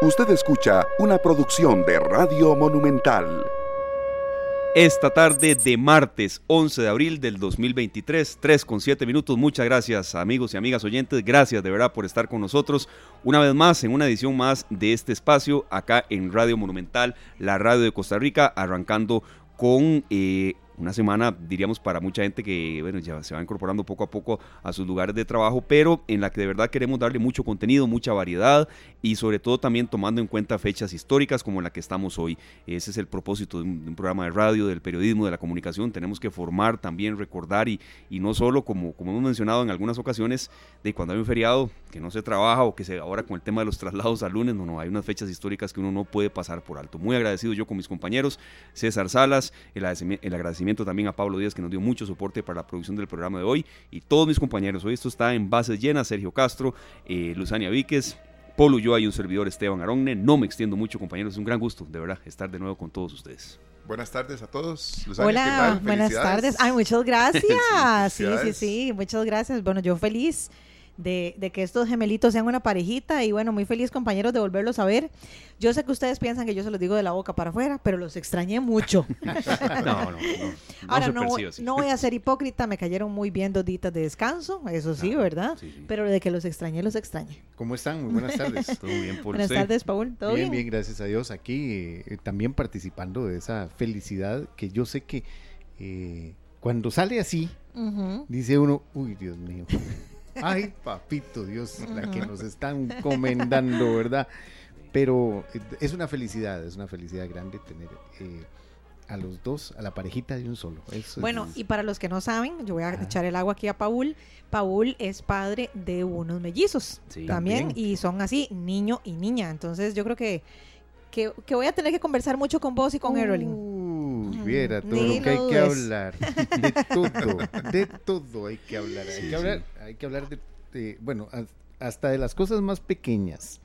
Usted escucha una producción de Radio Monumental. Esta tarde de martes 11 de abril del 2023, 3 con 7 minutos. Muchas gracias amigos y amigas oyentes. Gracias de verdad por estar con nosotros una vez más en una edición más de este espacio acá en Radio Monumental, la radio de Costa Rica, arrancando con eh, una semana, diríamos, para mucha gente que bueno, ya se va incorporando poco a poco a sus lugares de trabajo, pero en la que de verdad queremos darle mucho contenido, mucha variedad y sobre todo también tomando en cuenta fechas históricas como la que estamos hoy. Ese es el propósito de un, programa de radio, del periodismo, de la comunicación. Tenemos que formar, también recordar y, y no solo, como, como hemos mencionado en algunas ocasiones, de cuando hay un feriado que no se trabaja o que se ahora con el tema de los traslados al lunes, no, no, hay unas fechas históricas que uno no puede pasar por alto. Muy agradecido yo con mis compañeros, César Salas, el agradecimiento también a Pablo Díaz que nos dio mucho soporte para la producción del programa de hoy y todos mis compañeros. Hoy esto está en bases llenas, Sergio Castro, eh, Luzania Víquez, Polo yo hay un servidor Esteban Aronne. No me extiendo mucho, compañeros. Es un gran gusto, de verdad, estar de nuevo con todos ustedes. Buenas tardes a todos. Hola, buenas tardes. Ay, muchas gracias. sí, sí, sí, muchas gracias. Bueno, yo feliz de, que estos gemelitos sean una parejita y bueno, muy feliz compañeros de volverlos a ver. Yo sé que ustedes piensan que yo se los digo de la boca para afuera, pero los extrañé mucho. no, no, no. Ahora, no, no, voy a ser hipócrita, me cayeron muy bien dos días de descanso, eso sí, ¿verdad? Pero de que los extrañé, los extrañé. ¿Cómo están? Muy buenas tardes. Todo bien por Buenas tardes, Paul. ¿Todo bien? Bien, gracias a Dios. Aquí eh, también participando de esa felicidad que yo sé que eh, cuando sale así, dice uno, uy, Dios mío. Ay, papito Dios, la que nos están comendando, ¿verdad? Pero eh, es una felicidad, es una felicidad grande tener eh, a los dos, a la parejita de un solo. bueno, y para los que no saben, yo voy a echar el agua aquí a Paul. Paul es padre de unos mellizos también, y son así, niño y niña. Entonces yo creo que, que, voy a tener que conversar mucho con vos y con uh, Viera todo lo que hay que hablar. De todo, de todo hay que hablar. Hay que hablar hay que hablar de, bueno, hasta de las cosas más pequeñas.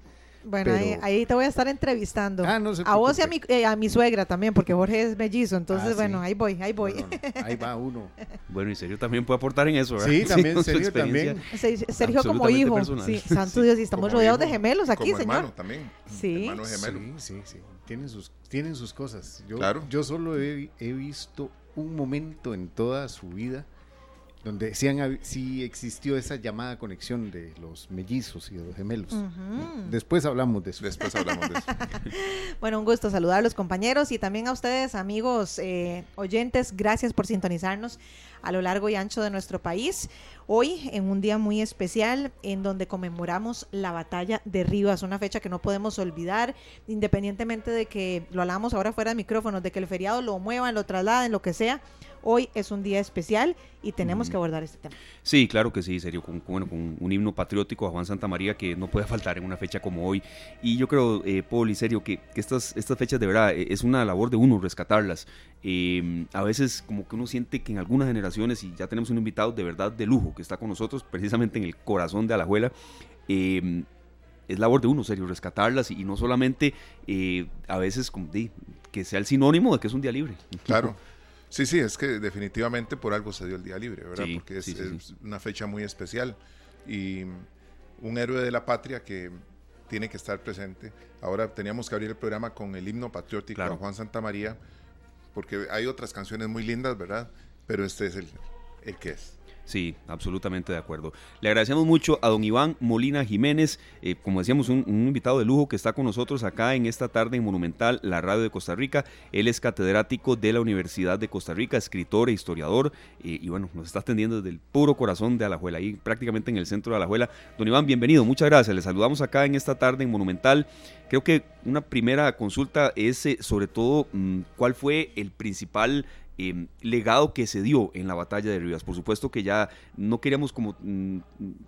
Bueno, ahí, te voy a estar entrevistando. Ah, a vos y a mi, eh, a mi suegra también, porque Jorge es mellizo. Entonces, ah, bueno, ahí voy, ahí voy. ahí va uno. Bueno, y Sergio también puede aportar en eso, ¿verdad? Sí, también, Sergio también. Sergio como hijo. Sí, santo Dios, y estamos rodeados de gemelos aquí, como señor. Hermano también. Sí. Hermano gemelo. Sí, sí, sí. Tienen sus, tienen sus cosas. Yo, claro. yo solo he, he visto un momento en toda su vida donde decían si existió esa llamada conexión de los mellizos y de los gemelos. Después hablamos de eso. Después hablamos de eso. bueno, un gusto saludar a los compañeros y también a ustedes, amigos eh, oyentes. Gracias por sintonizarnos a lo largo y ancho de nuestro país. Hoy, en un día muy especial, en donde conmemoramos la batalla de Rivas, una fecha que no podemos olvidar, independientemente de que lo hablamos ahora fuera de micrófonos, de que el feriado lo muevan, lo trasladen, lo que sea Hoy es un día especial y tenemos que abordar este tema. Sí, claro que sí, serio, con, bueno, con un himno patriótico a Juan Santa María que no puede faltar en una fecha como hoy. Y yo creo, eh, Paul y serio, que, estas, estas fechas de verdad eh, es una labor de uno rescatarlas. Em, a veces como que uno siente que en algunas generaciones, y ya tenemos un invitado de verdad de lujo que está con nosotros precisamente en el corazón de Alajuela, eh, es labor de uno, serio, rescatarlas y, no solamente eh, a veces como, que sea el sinónimo de que es un día libre. Claro. Sí, sí, es que definitivamente por algo se dio el día libre, ¿verdad? Porque es, una fecha muy especial y un héroe de la patria que tiene que estar presente. Ahora teníamos que abrir el programa con el himno patriótico a Juan Santa María, porque hay otras canciones muy lindas, ¿verdad? Pero este es el, el que es. Sí, absolutamente de acuerdo. Le agradecemos mucho a don Iván Molina Jiménez, eh, como decíamos, un, invitado de lujo que está con nosotros acá en esta tarde en Monumental, la radio de Costa Rica. Él es catedrático de la Universidad de Costa Rica, escritor e historiador, eh, y bueno, nos está atendiendo desde el puro corazón de Alajuela, ahí prácticamente en el centro de Alajuela. Don Iván, bienvenido, muchas gracias. Le saludamos acá en esta tarde en Monumental. Creo que una primera consulta es eh, sobre todo mm, cuál fue el principal Em, legado que se dio en la batalla de Rivas. Por supuesto que ya no queríamos como mm,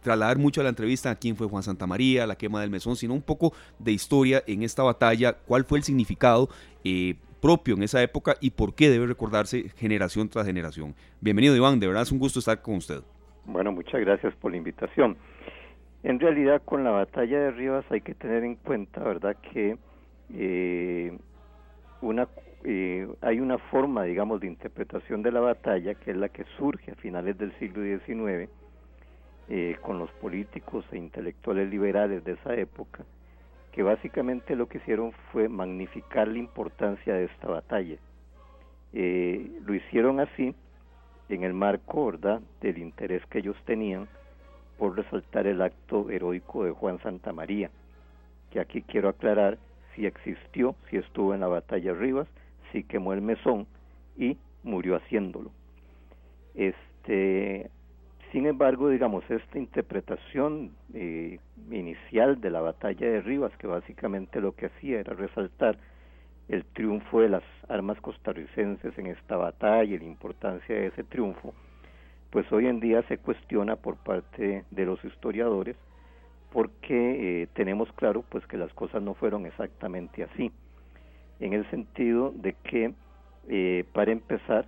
trasladar mucho a la entrevista a quién fue Juan Santa María, la quema del mesón, sino un poco de historia en esta batalla, cuál fue el significado eh, propio en esa época y por qué debe recordarse generación tras generación. Bienvenido Iván, de verdad es un gusto estar con usted. Bueno, muchas gracias por la invitación. En realidad con la batalla de Rivas hay que tener en cuenta, ¿verdad?, que eh, una eh, hay una forma, digamos, de interpretación de la batalla que es la que surge a finales del siglo XIX eh, con los políticos e intelectuales liberales de esa época, que básicamente lo que hicieron fue magnificar la importancia de esta batalla. Eh, lo hicieron así en el marco ¿verdad? del interés que ellos tenían por resaltar el acto heroico de Juan Santa María, que aquí quiero aclarar si existió, si estuvo en la batalla Rivas, si quemó el mesón y murió haciéndolo. Este, sin embargo, digamos, esta interpretación eh, inicial de la batalla de Rivas, que básicamente lo que hacía era resaltar el triunfo de las armas costarricenses en esta batalla y la importancia de ese triunfo, pues hoy en día se cuestiona por parte de los historiadores porque eh, tenemos claro pues que las cosas no fueron exactamente así en el sentido de que eh, para empezar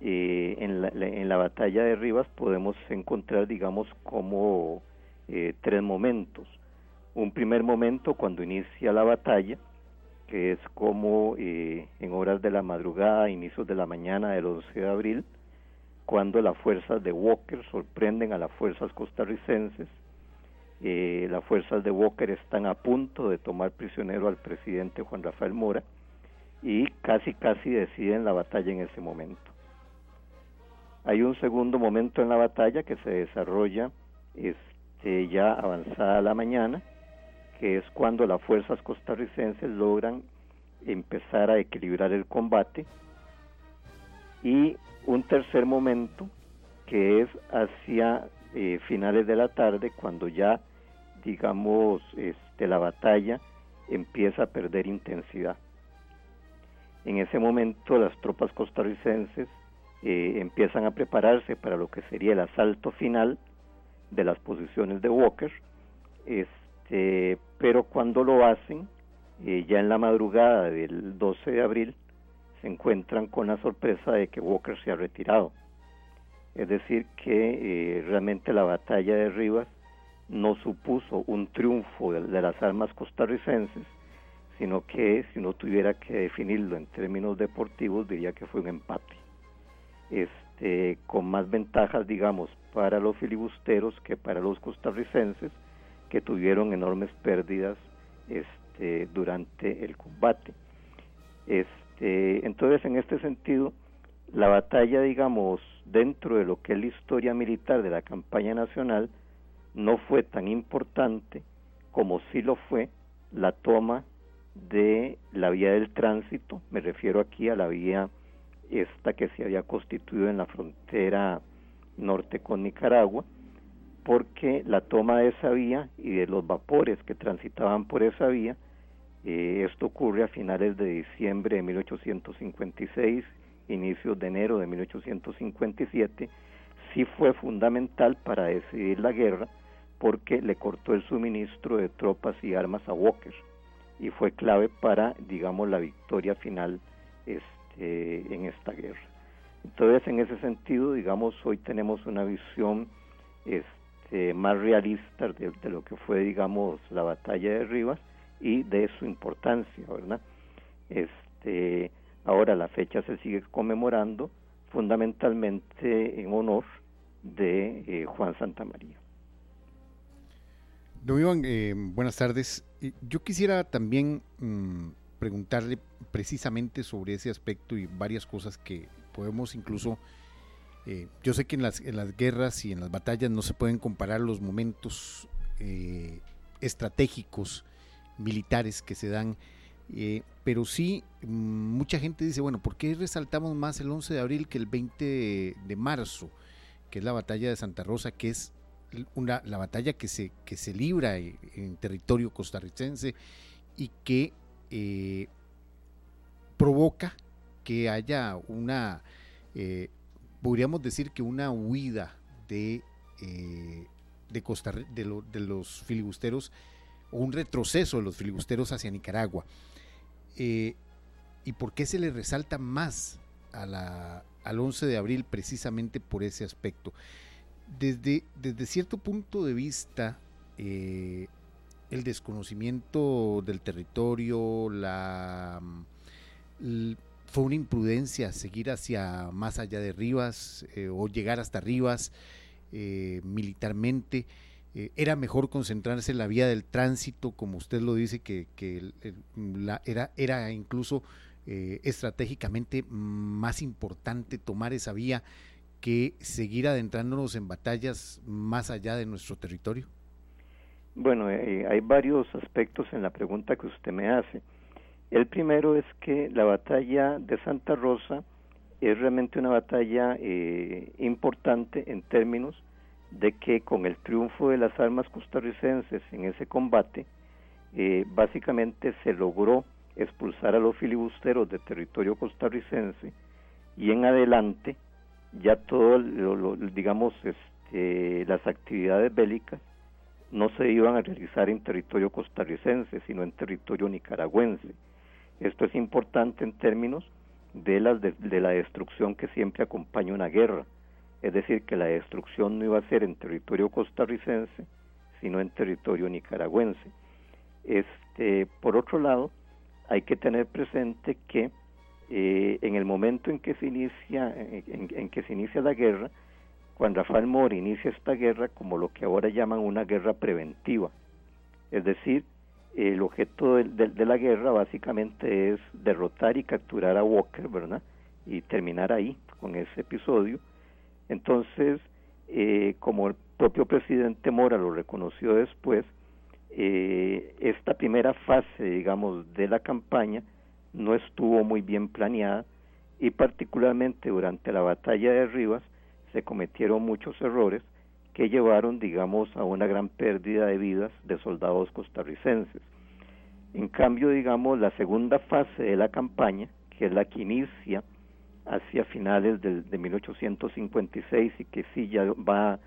eh, en, la, en, la, batalla de Rivas podemos encontrar digamos como tres momentos un primer momento cuando inicia la batalla que es como en horas de la madrugada inicios de la mañana del 11 de abril cuando las fuerzas de Walker sorprenden a las fuerzas costarricenses. Eh, las fuerzas de Walker están a punto de tomar prisionero al presidente Juan Rafael Mora y casi casi deciden la batalla en ese momento. Hay un segundo momento en la batalla que se desarrolla este, ya avanzada la mañana, que es cuando las fuerzas costarricenses logran empezar a equilibrar el combate y un tercer momento que es hacia eh, finales de la tarde cuando ya digamos este, la batalla empieza a perder intensidad. En ese momento las tropas costarricenses eh, empiezan a prepararse para lo que sería el asalto final de las posiciones de Walker, este, pero cuando lo hacen, eh, ya en la madrugada del 12 de abril, se encuentran con la sorpresa de que Walker se ha retirado. Es decir, que eh, realmente la batalla de Rivas no supuso un triunfo de, las armas costarricenses, sino que si uno tuviera que definirlo en términos deportivos, diría que fue un empate. Este, con más ventajas, digamos, para los filibusteros que para los costarricenses, que tuvieron enormes pérdidas este, durante el combate. Este, entonces, en este sentido, la batalla, digamos, dentro de lo que es la historia militar de la campaña nacional, no fue tan importante como sí lo fue la toma de la vía del tránsito, me refiero aquí a la vía esta que se había constituido en la frontera norte con Nicaragua, porque la toma de esa vía y de los vapores que transitaban por esa vía eh, esto ocurre a finales de diciembre de 1856, inicios de enero de 1857. Sí fue fundamental para decidir la guerra porque le cortó el suministro de tropas y armas a Walker y fue clave para, digamos, la victoria final este, en esta guerra. Entonces, en ese sentido, digamos, hoy tenemos una visión este, más realista de, de, lo que fue, digamos, la batalla de Rivas y de su importancia, ¿verdad? Este, ahora la fecha se sigue conmemorando fundamentalmente en honor de eh, Juan Santa María. Don Iván, eh, buenas tardes. Yo quisiera también mm, preguntarle precisamente sobre ese aspecto y varias cosas que podemos incluso... Eh, yo sé que en las, en las, guerras y en las batallas no se pueden comparar los momentos estratégicos militares que se dan. Eh, pero sí, mucha gente dice, bueno, ¿por qué resaltamos más el 11 de abril que el 20 de, marzo, que es la batalla de Santa Rosa, que es una, la batalla que se, que se libra en, territorio costarricense y que eh, provoca que haya una, eh, podríamos decir que una huida de, de, Costa, de los filibusteros o un retroceso de los filibusteros hacia Nicaragua. Eh, ¿Y por qué se le resalta más a la, al 11 de abril precisamente por ese aspecto? Desde, desde cierto punto de vista, eh, el desconocimiento del territorio, la, fue una imprudencia seguir hacia más allá de Rivas eh, o llegar hasta Rivas militarmente eh, era mejor concentrarse en la vía del tránsito, como usted lo dice, que, la, era, era incluso eh, estratégicamente más importante tomar esa vía que seguir adentrándonos en batallas más allá de nuestro territorio? Bueno, eh, hay varios aspectos en la pregunta que usted me hace. El primero es que la batalla de Santa Rosa es realmente una batalla importante en términos de que con el triunfo de las armas costarricenses en ese combate, eh, básicamente se logró expulsar a los filibusteros del territorio costarricense y en adelante ya todo, lo, digamos, este, las actividades bélicas no se iban a realizar en territorio costarricense, sino en territorio nicaragüense. Esto es importante en términos de la, de, la destrucción que siempre acompaña una guerra. Es decir, que la destrucción no iba a ser en territorio costarricense, sino en territorio nicaragüense. Este, por otro lado, hay que tener presente que eh, en el momento en que se inicia, en, que se inicia la guerra, cuando Rafael Mori inicia esta guerra como lo que ahora llaman una guerra preventiva. Es decir, el objeto de, la guerra básicamente es derrotar y capturar a Walker, ¿verdad? Y terminar ahí con ese episodio. Entonces, eh, como el propio presidente Mora lo reconoció después, eh, esta primera fase, digamos, de la campaña no estuvo muy bien planeada y particularmente durante la batalla de Rivas se cometieron muchos errores que llevaron, digamos, a una gran pérdida de vidas de soldados costarricenses. En cambio, digamos, la segunda fase de la campaña, que es la que inicia hacia finales de 1856 y que sí ya va,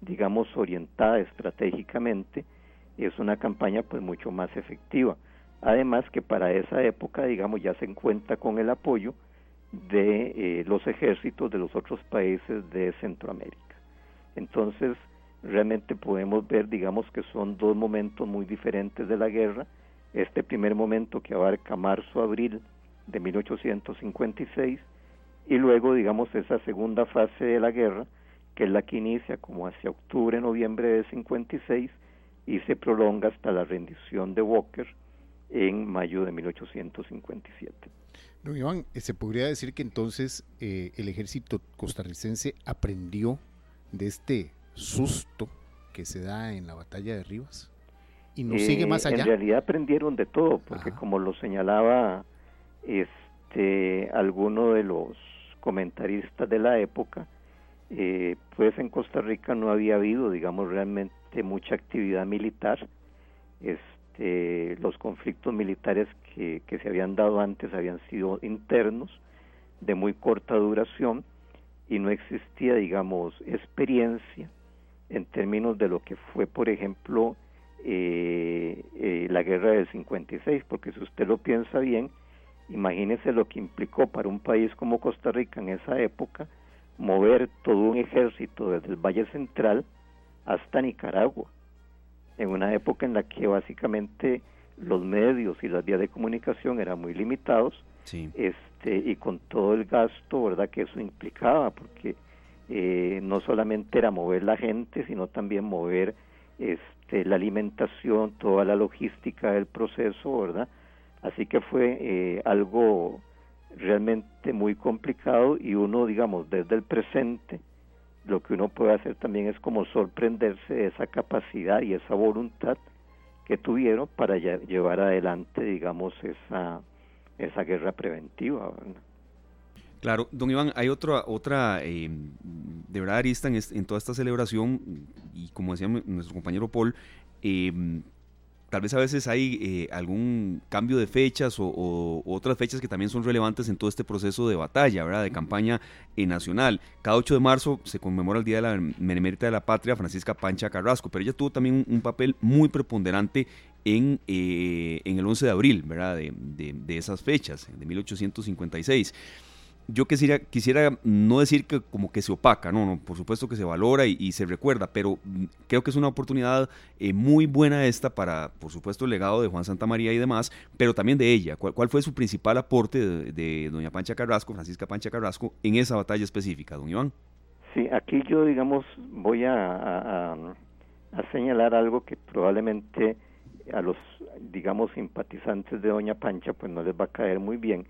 digamos, orientada estratégicamente, es una campaña pues mucho más efectiva. Además que para esa época, digamos, ya se encuentra con el apoyo de eh, los ejércitos de los otros países de Centroamérica. Entonces, realmente podemos ver, digamos, que son dos momentos muy diferentes de la guerra. Este primer momento que abarca marzo-abril de 1856 y luego, digamos, esa segunda fase de la guerra, que es la que inicia como hacia octubre-noviembre de 56 y se prolonga hasta la rendición de Walker en mayo de 1857. Don Iván, eh, ¿se podría decir que entonces eh, el ejército costarricense aprendió de este susto que se da en la batalla de Rivas? ¿Y no sigue eh, más allá? En realidad aprendieron de todo, porque como lo señalaba este alguno de los comentaristas de la época, pues en Costa Rica no había habido, digamos, realmente mucha actividad militar. Este, los conflictos militares que, que se habían dado antes habían sido internos, de muy corta duración, y no existía, digamos, experiencia en términos de lo que fue, por ejemplo, eh, eh, la guerra del 56, porque si usted lo piensa bien, imagínese lo que implicó para un país como Costa Rica en esa época mover todo un ejército desde el Valle Central hasta Nicaragua, en una época en la que básicamente los medios y las vías de comunicación eran muy limitados este y con todo el gasto verdad que eso implicaba porque eh, no solamente era mover la gente sino también mover este la alimentación toda la logística del proceso verdad así que fue eh, algo realmente muy complicado y uno digamos desde el presente lo que uno puede hacer también es como sorprenderse de esa capacidad y esa voluntad que tuvieron para llevar adelante, digamos, esa, esa guerra preventiva. Claro, don Iván, hay otra, otra eh, de verdad, Arista, en, en, toda esta celebración, y como decía nuestro compañero Paul, eh, tal vez a veces hay eh, algún cambio de fechas o, otras fechas que también son relevantes en todo este proceso de batalla, ¿verdad? De campaña eh, nacional. Cada 8 de marzo se conmemora el Día de la Menemérita de la Patria, Francisca Pancha Carrasco, pero ella tuvo también un, papel muy preponderante en, eh, en, el 11 de abril, ¿verdad? De, de esas fechas, de 1856 yo quisiera, quisiera no decir que como que se opaca, no, no, por supuesto que se valora y, se recuerda, pero mm, creo que es una oportunidad eh, muy buena esta para, por supuesto, el legado de Juan Santa María y demás, pero también de ella. ¿Cuál, fue su principal aporte de, doña Pancha Carrasco, Francisca Pancha Carrasco, en esa batalla específica, don Iván? Sí, aquí yo, digamos, voy a, a señalar algo que probablemente a los, digamos, simpatizantes de Doña Pancha, pues no les va a caer muy bien,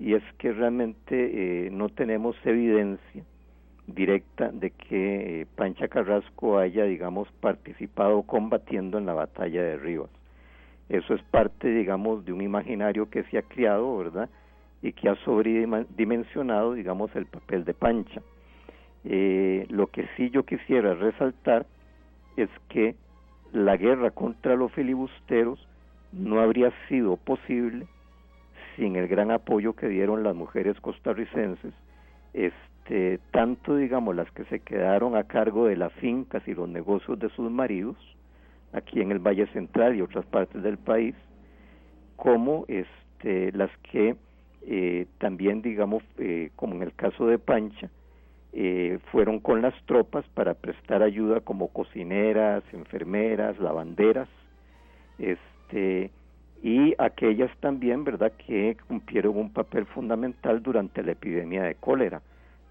y es que realmente eh, no tenemos evidencia directa de que eh, Pancha Carrasco haya, digamos, participado combatiendo en la batalla de Rivas. Eso es parte, digamos, de un imaginario que se ha creado, ¿verdad? Y que ha sobredimensionado, digamos, el papel de Pancha. Eh, lo que sí yo quisiera resaltar es que la guerra contra los filibusteros no habría sido posible sin el gran apoyo que dieron las mujeres costarricenses, este, tanto digamos las que se quedaron a cargo de las fincas y los negocios de sus maridos, aquí en el Valle Central y otras partes del país, como este, las que eh, también digamos, eh, como en el caso de Pancha, eh, fueron con las tropas para prestar ayuda como cocineras, enfermeras, lavanderas, este, y aquellas también, ¿verdad?, que cumplieron un papel fundamental durante la epidemia de cólera,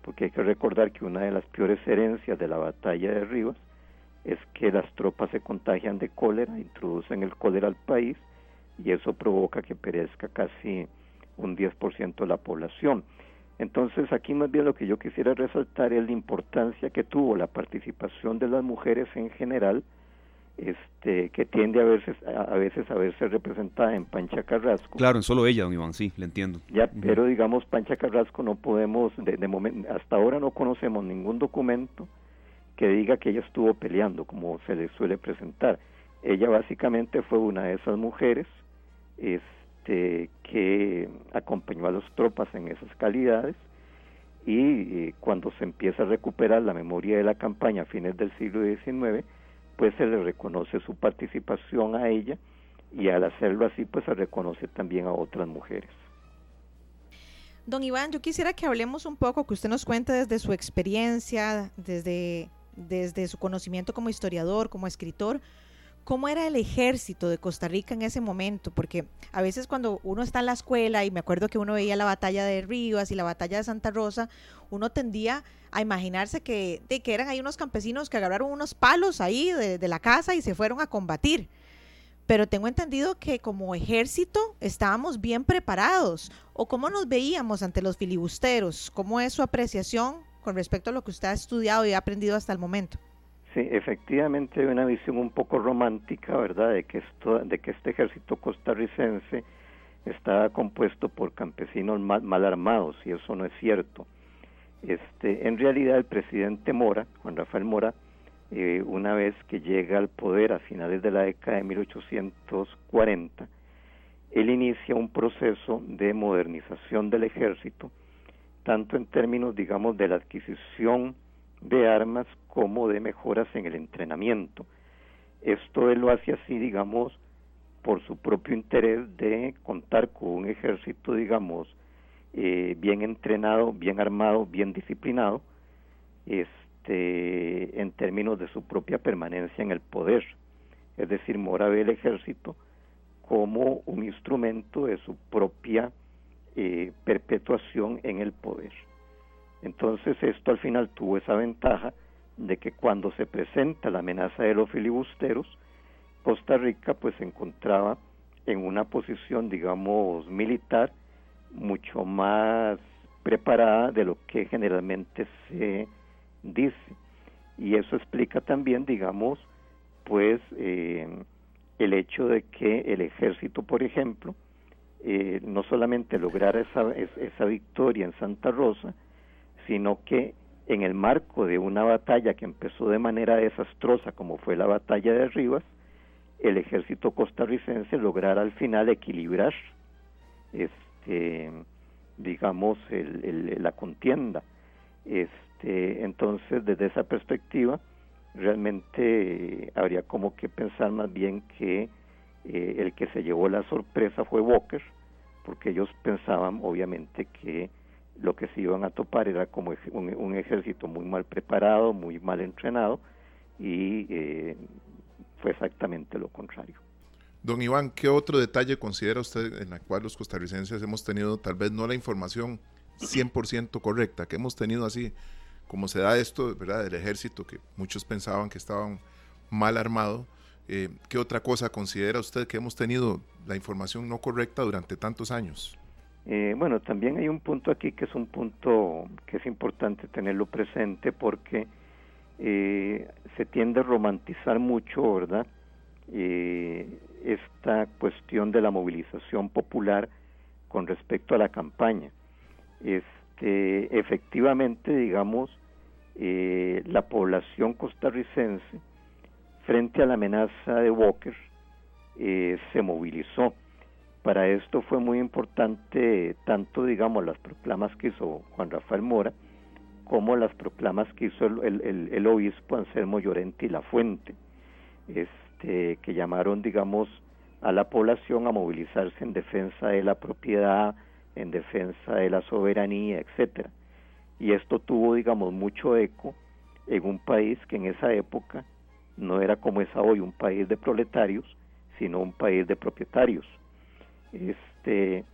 porque hay que recordar que una de las peores herencias de la batalla de Rivas es que las tropas se contagian de cólera, introducen el cólera al país y eso provoca que perezca casi un 10% de la población. Entonces aquí más bien lo que yo quisiera resaltar es la importancia que tuvo la participación de las mujeres en general, este, que tiende a veces, a, veces a verse representada en Pancha Carrasco. Claro, en solo ella, don Iván, sí, le entiendo. Ya, pero digamos, Pancha Carrasco no podemos, de, de momento, hasta ahora no conocemos ningún documento que diga que ella estuvo peleando, como se le suele presentar. Ella básicamente fue una de esas mujeres, este, que acompañó a las tropas en esas calidades y eh, cuando se empieza a recuperar la memoria de la campaña a fines del siglo XIX, pues se le reconoce su participación a ella y al hacerlo así, pues se reconoce también a otras mujeres. Don Iván, yo quisiera que hablemos un poco, que usted nos cuente desde su experiencia, desde, desde su conocimiento como historiador, como escritor, cómo era el ejército de Costa Rica en ese momento, porque a veces cuando uno está en la escuela y me acuerdo que uno veía la batalla de Rivas y la batalla de Santa Rosa, uno tendía a imaginarse que, de que eran ahí unos campesinos que agarraron unos palos ahí de, la casa y se fueron a combatir. Pero tengo entendido que como ejército estábamos bien preparados. ¿O cómo nos veíamos ante los filibusteros? ¿Cómo es su apreciación con respecto a lo que usted ha estudiado y ha aprendido hasta el momento? Sí, efectivamente hay una visión un poco romántica, ¿verdad?, de que esto, de que este ejército costarricense está compuesto por campesinos mal, mal, armados y eso no es cierto. Este, en realidad el presidente Mora, Juan Rafael Mora, eh, una vez que llega al poder a finales de la década de 1840, él inicia un proceso de modernización del ejército, tanto en términos, digamos, de la adquisición de armas como de mejoras en el entrenamiento. Esto él lo hace así, digamos, por su propio interés de contar con un ejército, digamos, eh, bien entrenado, bien armado, bien disciplinado, este, en términos de su propia permanencia en el poder. Es decir, Mora ve el ejército como un instrumento de su propia eh, perpetuación en el poder. Entonces esto al final tuvo esa ventaja de que cuando se presenta la amenaza de los filibusteros, Costa Rica pues se encontraba en una posición, digamos, militar mucho más preparada de lo que generalmente se dice. Y eso explica también, digamos, pues eh, el hecho de que el ejército, por ejemplo, eh, no solamente lograra esa, esa victoria en Santa Rosa, sino que en el marco de una batalla que empezó de manera desastrosa como fue la batalla de Rivas, el ejército costarricense lograra al final equilibrar este digamos la contienda este entonces desde esa perspectiva realmente habría como que pensar más bien que eh, el que se llevó la sorpresa fue Walker porque ellos pensaban obviamente que lo que se iban a topar era como un, ejército muy mal preparado, muy mal entrenado y eh, fue exactamente lo contrario. Don Iván, ¿qué otro detalle considera usted en la cual los costarricenses hemos tenido tal vez no la información 100% correcta, que hemos tenido así, como se da esto, ¿verdad? Del ejército, que muchos pensaban que estaban mal armado. Eh, ¿Qué otra cosa considera usted que hemos tenido la información no correcta durante tantos años? Eh, bueno, también hay un punto aquí que es un punto que es importante tenerlo presente porque eh, se tiende a romantizar mucho, ¿verdad? Eh, esta cuestión de la movilización popular con respecto a la campaña. Este, efectivamente, digamos, la población costarricense frente a la amenaza de Walker se movilizó para esto fue muy importante tanto, digamos, las proclamas que hizo Juan Rafael Mora, como las proclamas que hizo el, obispo Anselmo Llorente y La Fuente, este, que llamaron, digamos, a la población a movilizarse en defensa de la propiedad, en defensa de la soberanía, etcétera. Y esto tuvo, digamos, mucho eco en un país que en esa época no era como es hoy, un país de proletarios, sino un país de propietarios. Este,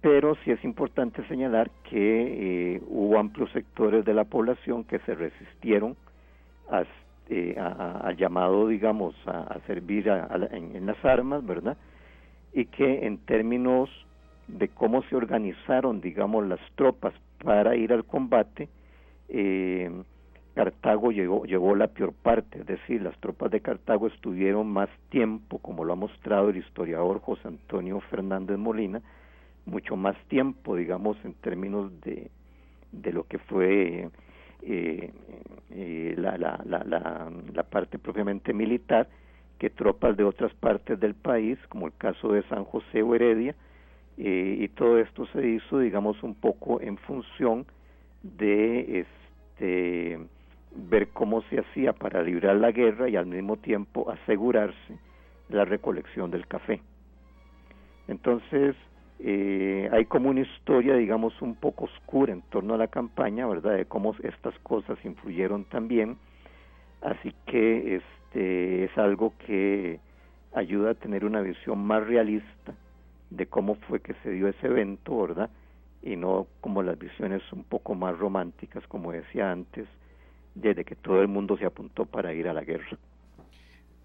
pero sí es importante señalar que eh, hubo amplios sectores de la población que se resistieron eh, al llamado, digamos, a, servir en, las armas, ¿verdad? Y que en términos de cómo se organizaron, digamos, las tropas para ir al combate, eh, Cartago llegó, llevó la peor parte, es decir, las tropas de Cartago estuvieron más tiempo, como lo ha mostrado el historiador José Antonio Fernández Molina, mucho más tiempo, digamos, en términos de, de lo que fue eh, eh, la, la, la, la, parte propiamente militar, que tropas de otras partes del país, como el caso de San José o Heredia, eh, y todo esto se hizo, digamos, un poco en función de este ver cómo se hacía para librar la guerra y al mismo tiempo asegurarse la recolección del café. Entonces, eh, hay como una historia, digamos, un poco oscura en torno a la campaña, ¿verdad? De cómo estas cosas influyeron también. Así que este es algo que ayuda a tener una visión más realista de cómo fue que se dio ese evento, ¿verdad? Y no como las visiones un poco más románticas, como decía antes, desde que todo el mundo se apuntó para ir a la guerra.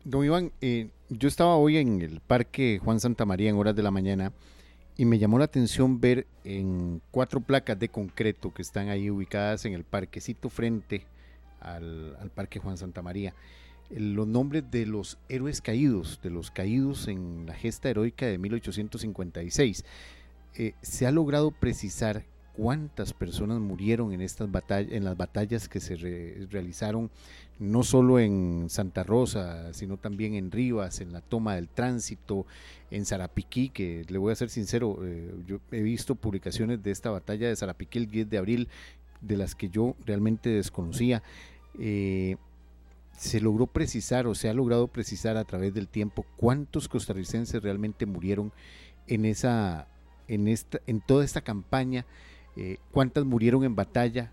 Don Iván, eh, yo estaba hoy en el Parque Juan Santa María en horas de la mañana y me llamó la atención ver en cuatro placas de concreto que están ahí ubicadas en el parquecito frente al, Parque Juan Santa María los nombres de los héroes caídos, de los caídos en la gesta heroica de 1856. Eh, se ha logrado precisar cuántas personas murieron en estas batallas, en las batallas que se realizaron no solo en Santa Rosa, sino también en Rivas, en la toma del tránsito, en Zarapiquí, que le voy a ser sincero, eh, yo he visto publicaciones de esta batalla de Zarapiquí el 10 de abril, de las que yo realmente desconocía. Eh, se logró precisar o se ha logrado precisar a través del tiempo cuántos costarricenses realmente murieron en esa en esta en toda esta campaña eh, cuántas murieron en batalla,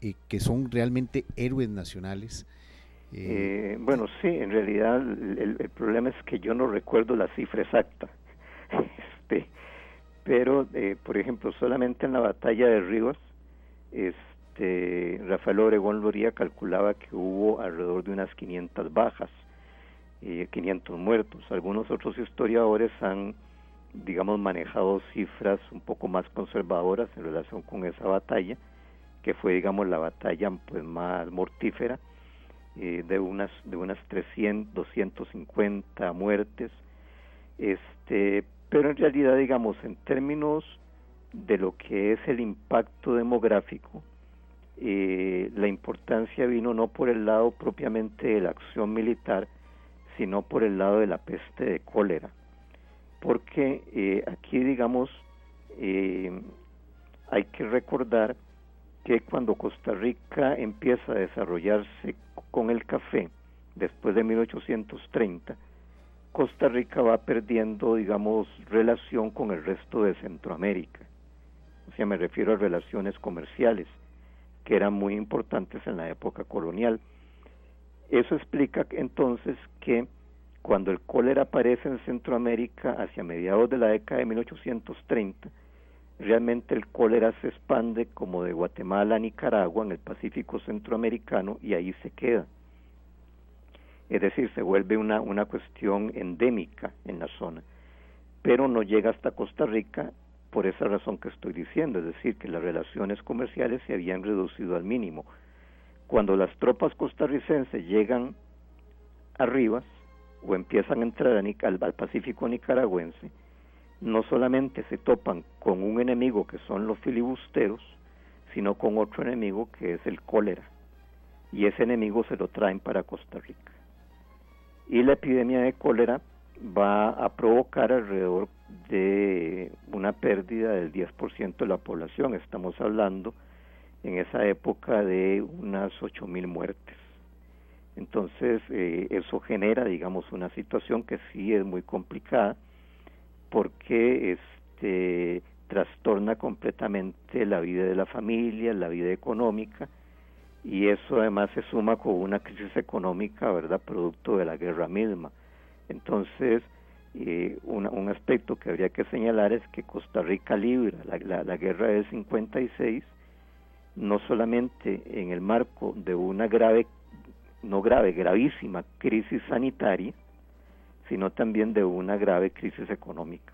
eh, que son realmente héroes nacionales. Eh, bueno, sí, en realidad el, problema es que yo no recuerdo la cifra exacta. este, pero, por ejemplo, solamente en la batalla de Ríos, este, Rafael Obregón Loría calculaba que hubo alrededor de unas 500 bajas, y 500 muertos. Algunos otros historiadores han digamos, manejado cifras un poco más conservadoras en relación con esa batalla, que fue, digamos, la batalla pues más mortífera, eh, de unas de unas 300, 250 muertes, este, pero en realidad, digamos, en términos de lo que es el impacto demográfico, eh, la importancia vino no por el lado propiamente de la acción militar, sino por el lado de la peste de cólera porque eh, aquí, digamos, eh, hay que recordar que cuando Costa Rica empieza a desarrollarse con el café, después de 1830, Costa Rica va perdiendo, digamos, relación con el resto de Centroamérica. O sea, me refiero a relaciones comerciales, que eran muy importantes en la época colonial. Eso explica entonces que cuando el cólera aparece en Centroamérica hacia mediados de la década de 1830, realmente el cólera se expande como de Guatemala a Nicaragua en el Pacífico centroamericano y ahí se queda. es decir, se vuelve una, una cuestión endémica en la zona, pero no llega hasta Costa Rica por esa razón que estoy diciendo, es decir, que las relaciones comerciales se habían reducido al mínimo. Cuando las tropas costarricenses llegan a Rivas o empiezan a entrar al, Pacífico nicaragüense, no solamente se topan con un enemigo que son los filibusteros, sino con otro enemigo que es el cólera. Y ese enemigo se lo traen para Costa Rica. Y la epidemia de cólera va a provocar alrededor de una pérdida del 10% de la población. Estamos hablando en esa época de unas 8.000 muertes. Entonces, eh, eso genera, digamos, una situación que sí es muy complicada porque este trastorna completamente la vida de la familia, la vida económica, y eso además se suma con una crisis económica, ¿verdad?, producto de la guerra misma. Entonces, eh, un aspecto que habría que señalar es que Costa Rica libra la, la guerra del 56 no solamente en el marco de una grave, no grave, gravísima crisis sanitaria, sino también de una grave crisis económica.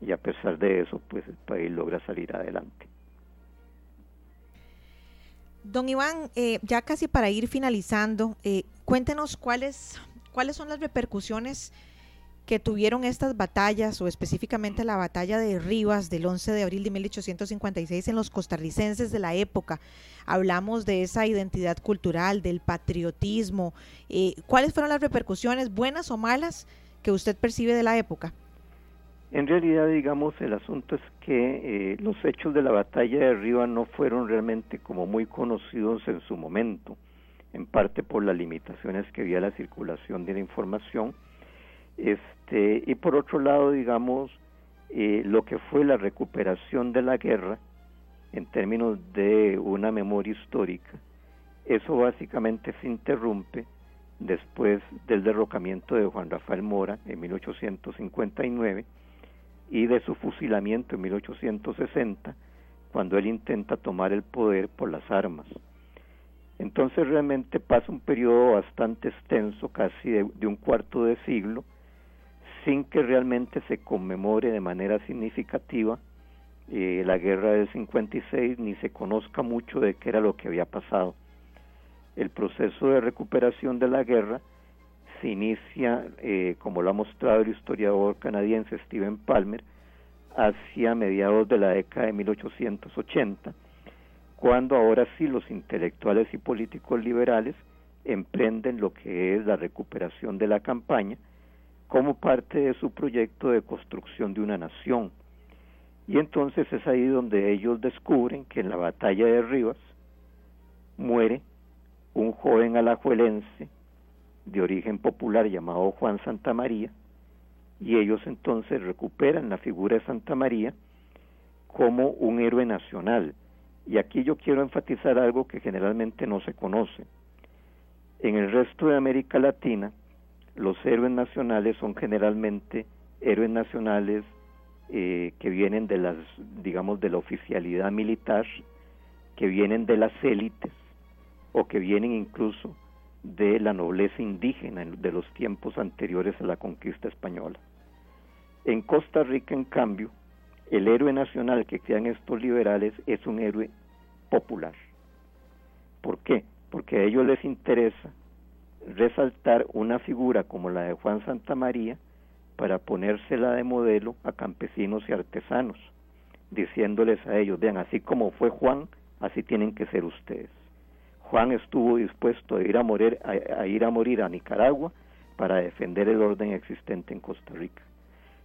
Y a pesar de eso, pues el país logra salir adelante. Don Iván, eh, ya casi para ir finalizando, eh, cuéntenos cuáles, cuáles son las repercusiones que tuvieron estas batallas, o específicamente la batalla de Rivas del 11 de abril de 1856 en los costarricenses de la época. Hablamos de esa identidad cultural, del patriotismo. Eh, ¿Cuáles fueron las repercusiones, buenas o malas, que usted percibe de la época? En realidad, digamos, el asunto es que eh, los hechos de la batalla de Rivas no fueron realmente como muy conocidos en su momento, en parte por las limitaciones que había la circulación de la información este, y por otro lado, digamos, eh, lo que fue la recuperación de la guerra en términos de una memoria histórica, eso básicamente se interrumpe después del derrocamiento de Juan Rafael Mora en 1859 y de su fusilamiento en 1860, cuando él intenta tomar el poder por las armas. Entonces realmente pasa un periodo bastante extenso, casi de un cuarto de siglo, sin que realmente se conmemore de manera significativa eh, la guerra del 56 ni se conozca mucho de qué era lo que había pasado. El proceso de recuperación de la guerra se inicia, eh, como lo ha mostrado el historiador canadiense Steven Palmer, hacia mediados de la década de 1880, cuando ahora sí los intelectuales y políticos liberales emprenden lo que es la recuperación de la campaña como parte de su proyecto de construcción de una nación. Y entonces es ahí donde ellos descubren que en la batalla de Rivas muere un joven alajuelense de origen popular llamado Juan Santa María, y ellos entonces recuperan la figura de Santa María como un héroe nacional. Y aquí yo quiero enfatizar algo que generalmente no se conoce. En el resto de América Latina, los héroes nacionales son generalmente héroes nacionales eh, que vienen de las, digamos, de la oficialidad militar, que vienen de las élites o que vienen incluso de la nobleza indígena de los tiempos anteriores a la conquista española. En Costa Rica, en cambio, el héroe nacional que crean estos liberales es un héroe popular. ¿Por qué? Porque a ellos les interesa resaltar una figura como la de Juan Santa María para ponérsela de modelo a campesinos y artesanos, diciéndoles a ellos, vean, así como fue Juan, así tienen que ser ustedes. Juan estuvo dispuesto a ir a morir a, ir a morir a Nicaragua para defender el orden existente en Costa Rica.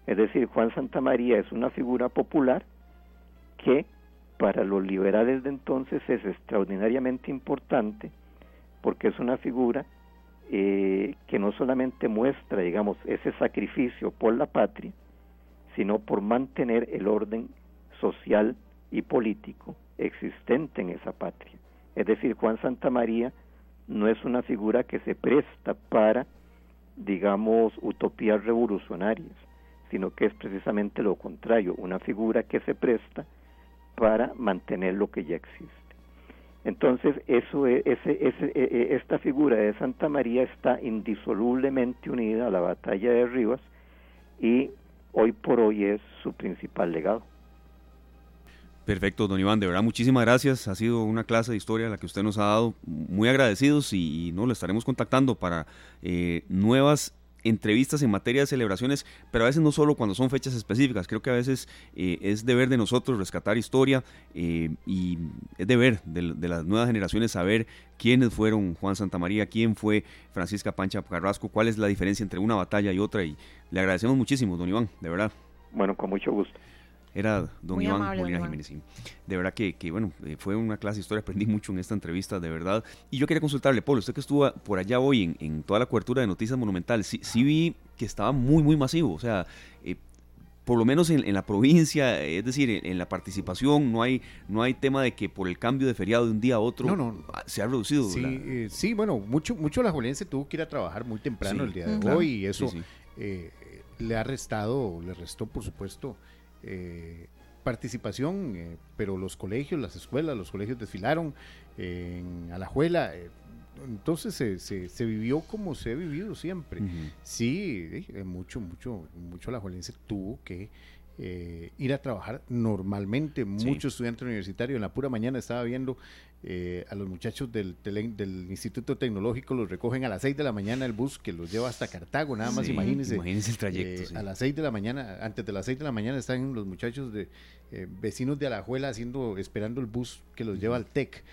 Es decir, Juan Santa María es una figura popular que para los liberales de entonces es extraordinariamente importante porque es una figura eh, que no solamente muestra, digamos, ese sacrificio por la patria, sino por mantener el orden social y político existente en esa patria. Es decir, Juan Santa María no es una figura que se presta para, digamos, utopías revolucionarias, sino que es precisamente lo contrario, una figura que se presta para mantener lo que ya existe. Entonces, eso es, ese, ese, e, e, esta figura de Santa María está indisolublemente unida a la batalla de Rivas y hoy por hoy es su principal legado. Perfecto, don Iván, de verdad muchísimas gracias. Ha sido una clase de historia la que usted nos ha dado. Muy agradecidos y, no lo estaremos contactando para eh, nuevas entrevistas en materia de celebraciones, pero a veces no solo cuando son fechas específicas, creo que a veces eh, es deber de nosotros rescatar historia eh, y es deber de, de, las nuevas generaciones saber quiénes fueron Juan Santamaría, quién fue Francisca Pancha Carrasco, cuál es la diferencia entre una batalla y otra y le agradecemos muchísimo, don Iván, de verdad. Bueno, con mucho gusto era don Iván Molina Jiménez. De verdad que, que, bueno, eh, fue una clase de historia, aprendí mucho en esta entrevista, de verdad. Y yo quería consultarle, Pablo, usted que estuvo por allá hoy en, en toda la cobertura de Noticias Monumental, sí, sí, vi que estaba muy, muy masivo, o sea... Eh, por lo menos en, en, la provincia, es decir, en, la participación, no hay no hay tema de que por el cambio de feriado de un día a otro no, no. se ha reducido. Sí, eh, sí bueno, mucho mucho la Juelense tuvo que ir a trabajar muy temprano el día de hoy y eso eh, le ha restado, le restó por supuesto eh, participación, eh, pero los colegios, las escuelas, los colegios desfilaron en Alajuela. Eh, entonces se, se, vivió como se ha vivido siempre. Sí, eh, mucho, mucho, mucho alajuelense tuvo que ir a trabajar normalmente. Muchos estudiantes universitarios en la pura mañana estaba viendo eh, a los muchachos del, del, Instituto Tecnológico los recogen a las 6 de la mañana el bus que los lleva hasta Cartago, nada más imagínense. el trayecto. Eh, a las 6 de la mañana, antes de las 6 de la mañana están los muchachos de eh, vecinos de Alajuela haciendo, esperando el bus que los lleva al TEC.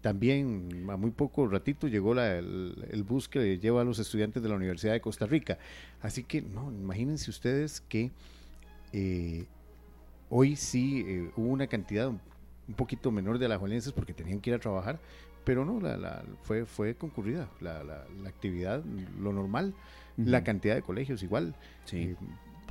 también a muy poco ratito llegó la, el, bus que lleva a los estudiantes de la Universidad de Costa Rica. Así que, no, imagínense ustedes que hoy sí hubo una cantidad un poquito menor de alajuelenses porque tenían que ir a trabajar, pero no, la, la, fue, fue concurrida la, la, actividad, lo normal, la cantidad de colegios igual. Eh,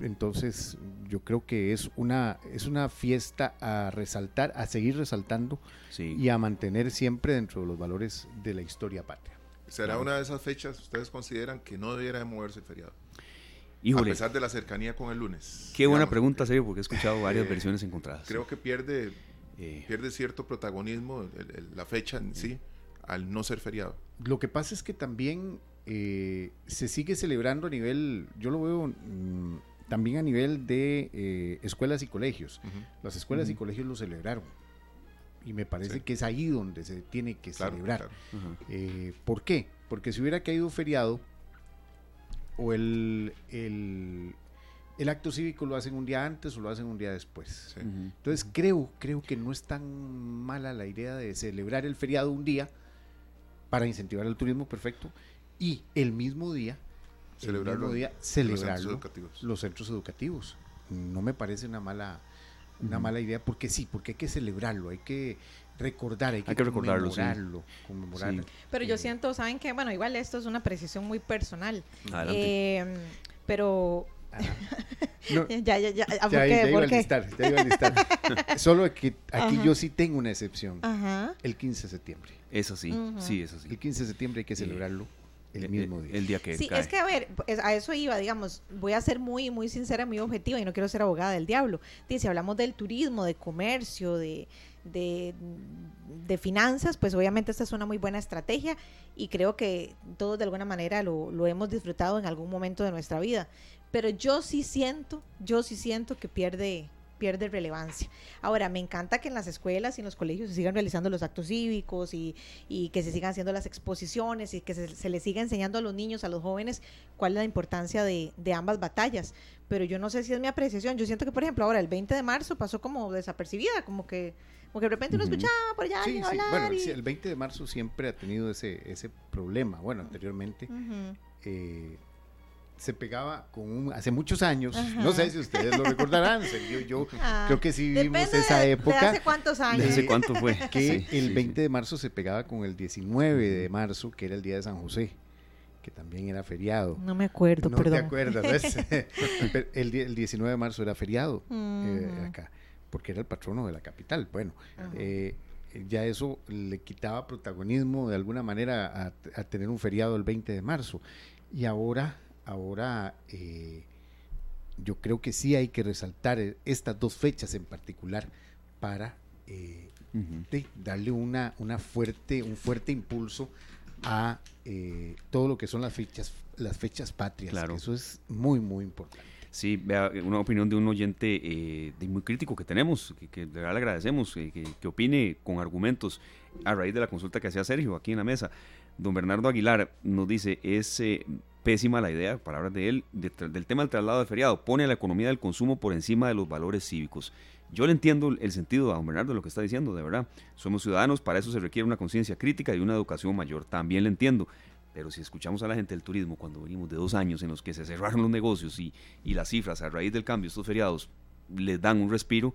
entonces, yo creo que es una, es una fiesta a resaltar, a seguir resaltando y a mantener siempre dentro de los valores de la historia patria. ¿Será una de esas fechas, ustedes consideran que no debiera de moverse el feriado? a pesar de la cercanía con el lunes. Qué buena pregunta, serio, porque he escuchado varias eh, versiones encontradas. Creo que pierde eh, pierde cierto protagonismo la fecha en sí al no ser feriado. Lo que pasa es que también eh, se sigue celebrando a nivel, yo lo veo mm, también a nivel de eh, escuelas y colegios. Las escuelas y colegios lo celebraron. Y me parece que es ahí donde se tiene que celebrar. ¿Por qué? Porque si hubiera caído feriado o el, el, el acto cívico lo hacen un día antes o lo hacen un día después. Entonces creo, creo que no es tan mala la idea de celebrar el feriado un día para incentivar el turismo perfecto y el mismo día celebrarlo, el día, celebrarlo los, centros educativos. No me parece una mala una mala idea porque sí, porque hay que celebrarlo, hay que recordar, hay que, recordarlo, conmemorarlo. Pero yo siento, saben que, bueno, igual esto es una precisión muy personal, eh, pero ya, ya, ya. ¿Por ya, qué? iba a listar, ya iba a listar. Solo que aquí yo sí tengo una excepción. El 15 de septiembre. Eso sí, sí, eso sí. El 15 de septiembre hay que celebrarlo. El, mismo día. El día que Sí, es que a ver, a eso iba, digamos, voy a ser muy, muy sincera, muy objetiva y no quiero ser abogada del diablo. Dice, hablamos del turismo, de comercio, de, de, de, finanzas, pues obviamente esta es una muy buena estrategia y creo que todos de alguna manera lo, lo hemos disfrutado en algún momento de nuestra vida pero yo sí siento, yo sí siento que pierde pierde relevancia. Ahora, me encanta que en las escuelas y en los colegios se sigan realizando los actos cívicos y, que se sigan haciendo las exposiciones y que se, se les siga enseñando a los niños, a los jóvenes, cuál es la importancia de, ambas batallas. Pero yo no sé si es mi apreciación. Yo siento que, por ejemplo, ahora el 20 de marzo pasó como desapercibida, como que, como que de repente uno escuchaba por allá sí, sí. Bueno, el 20 de marzo siempre ha tenido ese, ese problema. Bueno, anteriormente se pegaba con un, hace muchos años, no sé si ustedes lo recordarán, yo, yo ah, creo que sí vivimos esa época. De hace cuántos años? ¿De hace cuánto fue? Que el 20 de marzo se pegaba con el 19 de marzo, que era el día de San José, que también era feriado. No me acuerdo, no perdón. te acuerdas, el, el, 19 de marzo era feriado eh, acá, porque era el patrono de la capital. Bueno, eh, ya eso le quitaba protagonismo de alguna manera a, a tener un feriado el 20 de marzo. Y ahora ahora eh, yo creo que sí hay que resaltar eh, estas dos fechas en particular para, eh, de darle una, una fuerte, un fuerte impulso a eh, todo lo que son las fechas, las fechas patrias. Claro. Eso es muy, muy importante. Sí, vea, una opinión de un oyente eh, de muy crítico que tenemos, que, le agradecemos, eh, que, que opine con argumentos a raíz de la consulta que hacía Sergio aquí en la mesa. Don Bernardo Aguilar nos dice, es eh, pésima la idea, palabras de él, de del tema del traslado de feriado, pone a la economía del consumo por encima de los valores cívicos. Yo le entiendo el sentido a don Bernardo de lo que está diciendo, de verdad. Somos ciudadanos, para eso se requiere una conciencia crítica y una educación mayor. También le entiendo. Pero si escuchamos a la gente del turismo cuando venimos de dos años en los que se cerraron los negocios y, y las cifras a raíz del cambio, estos feriados les dan un respiro,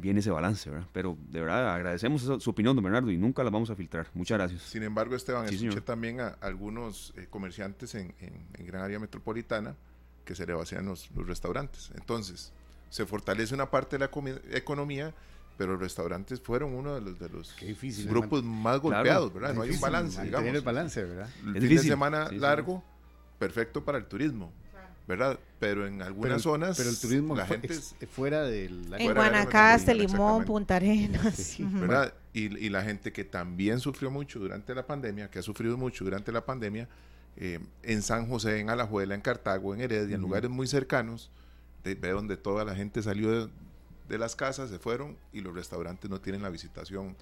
viene ese balance, ¿verdad? Pero de verdad agradecemos su opinión, don Bernardo, y nunca la vamos a filtrar. Muchas gracias. Sin embargo, Esteban, Sí, escuché señor. también a algunos eh, comerciantes en, en- en gran área metropolitana que se le vacían los, los restaurantes. Entonces, se fortalece una parte de la economía, pero los restaurantes fueron uno de los, de los difícil grupos más Claro. golpeados, ¿verdad? No hay un balance, digamos. el balance, ¿verdad? El Es fin difícil. de semana Sí, sí. largo, perfecto para el turismo, ¿verdad? Pero en algunas Pero, zonas, pero el turismo la gente, ex- fuera del... En Fuera de la Guanacaste, Limón. Punta Arenas. Sí. ¿verdad? Y, y la gente que también sufrió mucho durante la pandemia, que ha sufrido mucho durante la pandemia, eh, en San José, en Alajuela, en Cartago, en Heredia, en lugares muy cercanos, de, ve donde toda la gente salió de, de las casas, se fueron y los restaurantes no tienen la visitación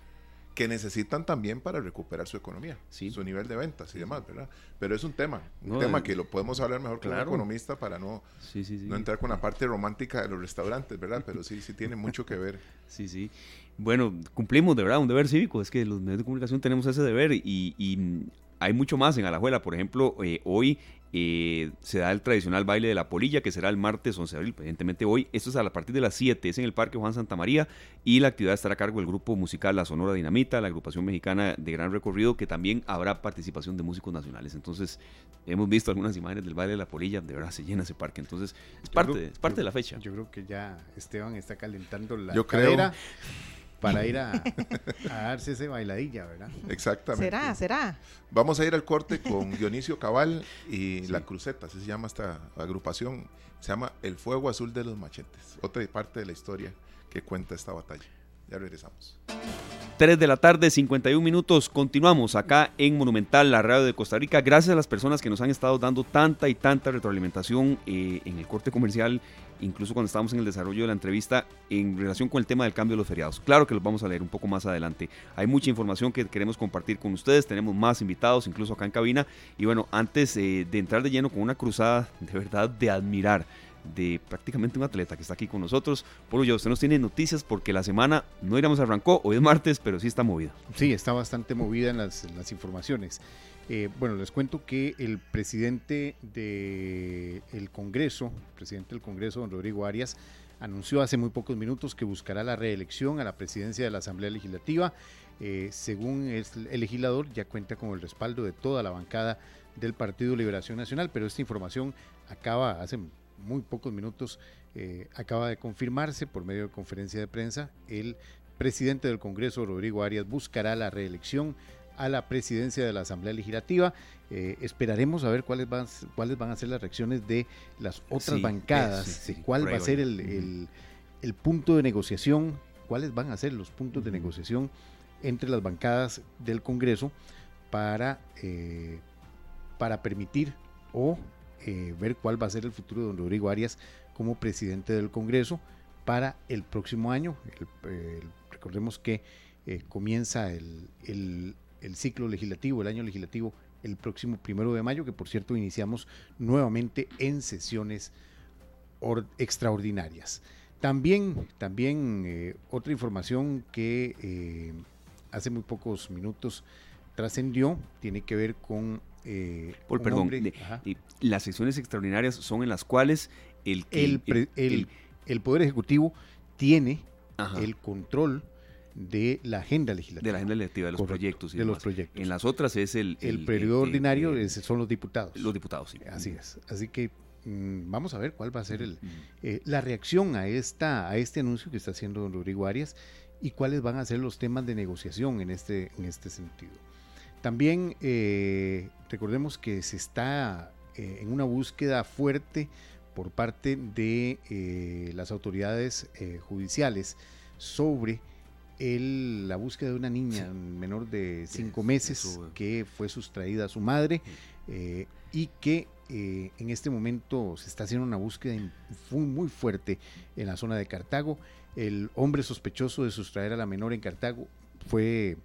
que necesitan también para recuperar su economía, Sí. su nivel de ventas y demás, ¿verdad? Pero es un tema, un No, tema que lo podemos hablar mejor con un claro. economista para no, Sí, sí, sí. no entrar con la parte romántica de los restaurantes, ¿verdad? Pero sí, sí tiene mucho que ver. Sí, sí. Bueno, cumplimos de verdad un deber cívico. Es que los medios de comunicación tenemos ese deber y, y, hay mucho más en Alajuela. Por ejemplo, eh, hoy eh, se da el tradicional baile de la polilla, que será el martes 11 de abril. Evidentemente hoy, esto es a la partir de las 7, es en el Parque Juan Santa María y la actividad estará a cargo del grupo musical La Sonora Dinamita, la agrupación mexicana de gran recorrido, que también habrá participación de músicos nacionales. Entonces, hemos visto algunas imágenes del baile de la polilla, de verdad se llena ese parque. Entonces, es Yo parte, creo- es parte yo- de la fecha. Yo creo que ya Esteban está calentando la Yo creo. Para ir a, a darse ese bailadilla, ¿verdad? Exactamente. ¿Será? ¿Será? Vamos a ir al corte con Dionisio Cabal y La Cruceta, así se llama esta agrupación. Se llama El Fuego Azul de los Machetes. Otra parte de la historia que cuenta esta batalla. Ya regresamos. 3 de la tarde, 51 minutos. Continuamos acá en Monumental, la radio de Costa Rica. Gracias a las personas que nos han estado dando tanta y tanta retroalimentación eh, en el corte comercial, incluso cuando estábamos en el desarrollo de la entrevista en relación con el tema del cambio de los feriados. Claro que los vamos a leer un poco más adelante. Hay mucha información que queremos compartir con ustedes. Tenemos más invitados, incluso acá en cabina. Y bueno, antes eh, de entrar de lleno con una cruzada de verdad de admirar de prácticamente un atleta que está aquí con nosotros. Por ello, usted nos tiene noticias porque la semana no iremos arrancó, hoy es martes, pero sí está movida. Sí, está bastante movida en las, las informaciones. Eh, bueno, les cuento que el presidente del Congreso, presidente del Congreso, don Rodrigo Arias, anunció hace muy pocos minutos que buscará la reelección a la presidencia de la Asamblea Legislativa. Eh, según es- el legislador, ya cuenta con el respaldo de toda la bancada del Partido Liberación Nacional, pero esta información acaba hace muy pocos minutos, eh, acaba de confirmarse por medio de conferencia de prensa. El presidente del Congreso, Rodrigo Arias, buscará la reelección a la presidencia de la Asamblea Legislativa. Eh, esperaremos a ver cuáles van, cuáles van a ser las reacciones de las otras Sí, bancadas, sí, sí, cuál va a ser el, el- el punto de negociación, cuáles van a ser los puntos de negociación entre las bancadas del Congreso para, eh, para permitir o eh, ver cuál va a ser el futuro de don Rodrigo Arias como presidente del Congreso para el próximo año. El- recordemos que eh, comienza el, el- ciclo legislativo, el año legislativo, el próximo primero de mayo, que por cierto iniciamos nuevamente en sesiones or- extraordinarias. También, también eh, otra información que eh, hace muy pocos minutos trascendió tiene que ver con eh, Paul, perdón, hombre- de-. Y las sesiones extraordinarias son en las cuales el, el, el- el- el Poder Ejecutivo tiene ajá, el control de la agenda legislativa. de la agenda legislativa, de los Correcto, proyectos y de los proyectos. En las otras es el... el, periodo eh, ordinario eh, es- son los diputados. Los diputados, sí. Así es. Así que mm, vamos a ver cuál va a ser el, eh, la reacción a, esta, a este anuncio que está haciendo don Rodrigo Arias y cuáles van a ser los temas de negociación en este, en este sentido. También eh, recordemos que se está eh, en una búsqueda fuerte por parte de eh, las autoridades judiciales sobre el, la búsqueda de una niña menor de cinco meses que fue sustraída a su madre y que eh, en este momento se está haciendo una búsqueda muy fuerte en la zona de Cartago. El hombre sospechoso de sustraer a la menor en Cartago fue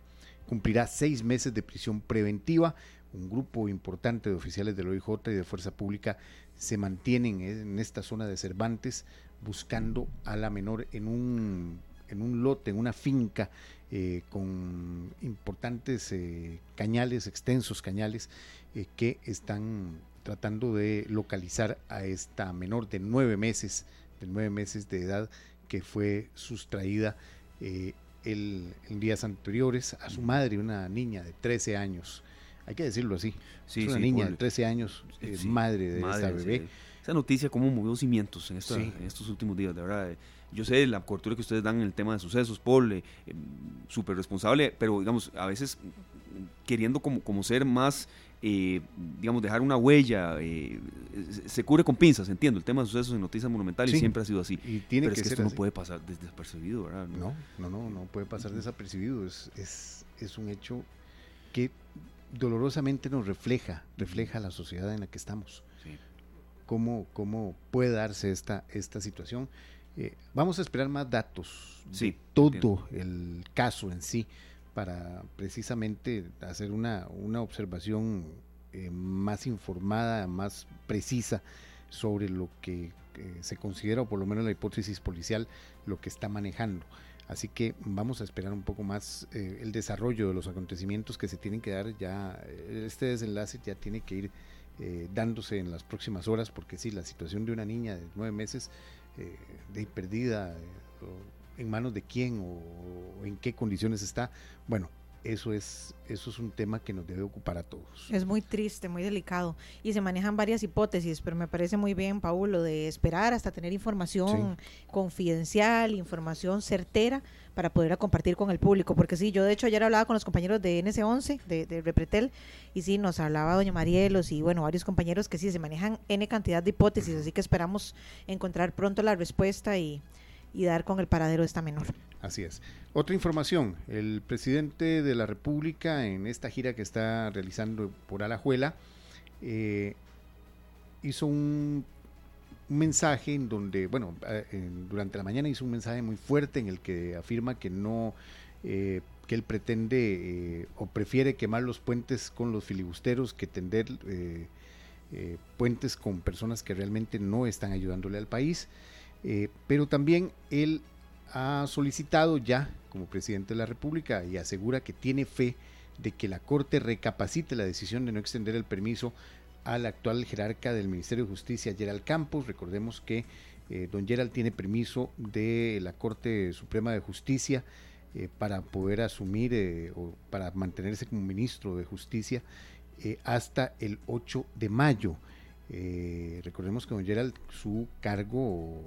cumplirá seis meses de prisión preventiva. Un grupo importante de oficiales del OIJ y de Fuerza Pública se mantienen en esta zona de Cervantes buscando a la menor en un, en un lote, en una finca eh, con importantes eh, cañales, extensos cañales, eh, que están tratando de localizar a esta menor de nueve meses, de nueve meses de edad, que fue sustraída el, en días anteriores a su madre, una niña de 13 años. Hay que decirlo así. Sí, es una niña de 13 años, madre de esta bebé. Esa noticia como movió cimientos en, en estos últimos días, de verdad. Yo sé la cobertura que ustedes dan en el tema de sucesos, Paul, eh, eh, súper responsable, pero digamos, a veces queriendo como, como ser más, eh, digamos, dejar una huella, se cubre con pinzas, entiendo, el tema de sucesos en Noticias Monumentales siempre ha sido así. Y tiene pero que es que ser esto no puede pasar desapercibido, ¿verdad? No, no, no, no puede pasar desapercibido. Es, es, es un hecho que dolorosamente nos refleja, refleja la sociedad en la que estamos. Cómo, cómo puede darse esta, esta situación. Eh, vamos a esperar más datos sí, de todo el caso en sí para precisamente hacer una, una observación eh, más informada, más precisa sobre lo que eh, se considera, o por lo menos la hipótesis policial, lo que está manejando. Así que vamos a esperar un poco más el desarrollo de los acontecimientos que se tienen que dar. Ya este desenlace ya tiene que ir dándose en las próximas horas, porque sí, la situación de una niña de nueve meses eh, de perdida, eh, en manos de quién o, en qué condiciones está. Bueno, eso es, eso es un tema que nos debe ocupar a todos. Es muy triste, muy delicado. Y se manejan varias hipótesis, pero me parece muy bien, Paulo, de esperar hasta tener información confidencial, información certera para poderla compartir con el público. Porque sí, yo de hecho ayer hablaba con los compañeros de NS11, de, de Repretel, y sí, nos hablaba doña Marielos y bueno, varios compañeros que sí, se manejan N cantidad de hipótesis, así que esperamos encontrar pronto la respuesta y, y dar con el paradero de esta menor. Así es. Otra información, el presidente de la República en esta gira que está realizando por Alajuela, eh, hizo un mensaje en donde, bueno, eh, durante la mañana hizo un mensaje muy fuerte en el que afirma que no, eh, que él pretende o prefiere quemar los puentes con los filibusteros que tender puentes con personas que realmente no están ayudándole al país. Pero también él ha solicitado ya, como presidente de la República, y asegura que tiene fe de que la Corte recapacite la decisión de no extender el permiso al actual jerarca del Ministerio de Justicia, Gerald Campos. Recordemos que eh, don Gerald tiene permiso de la Corte Suprema de Justicia eh, para poder asumir eh, o para mantenerse como ministro de Justicia hasta el 8 de mayo. Recordemos que don Gerald, su cargo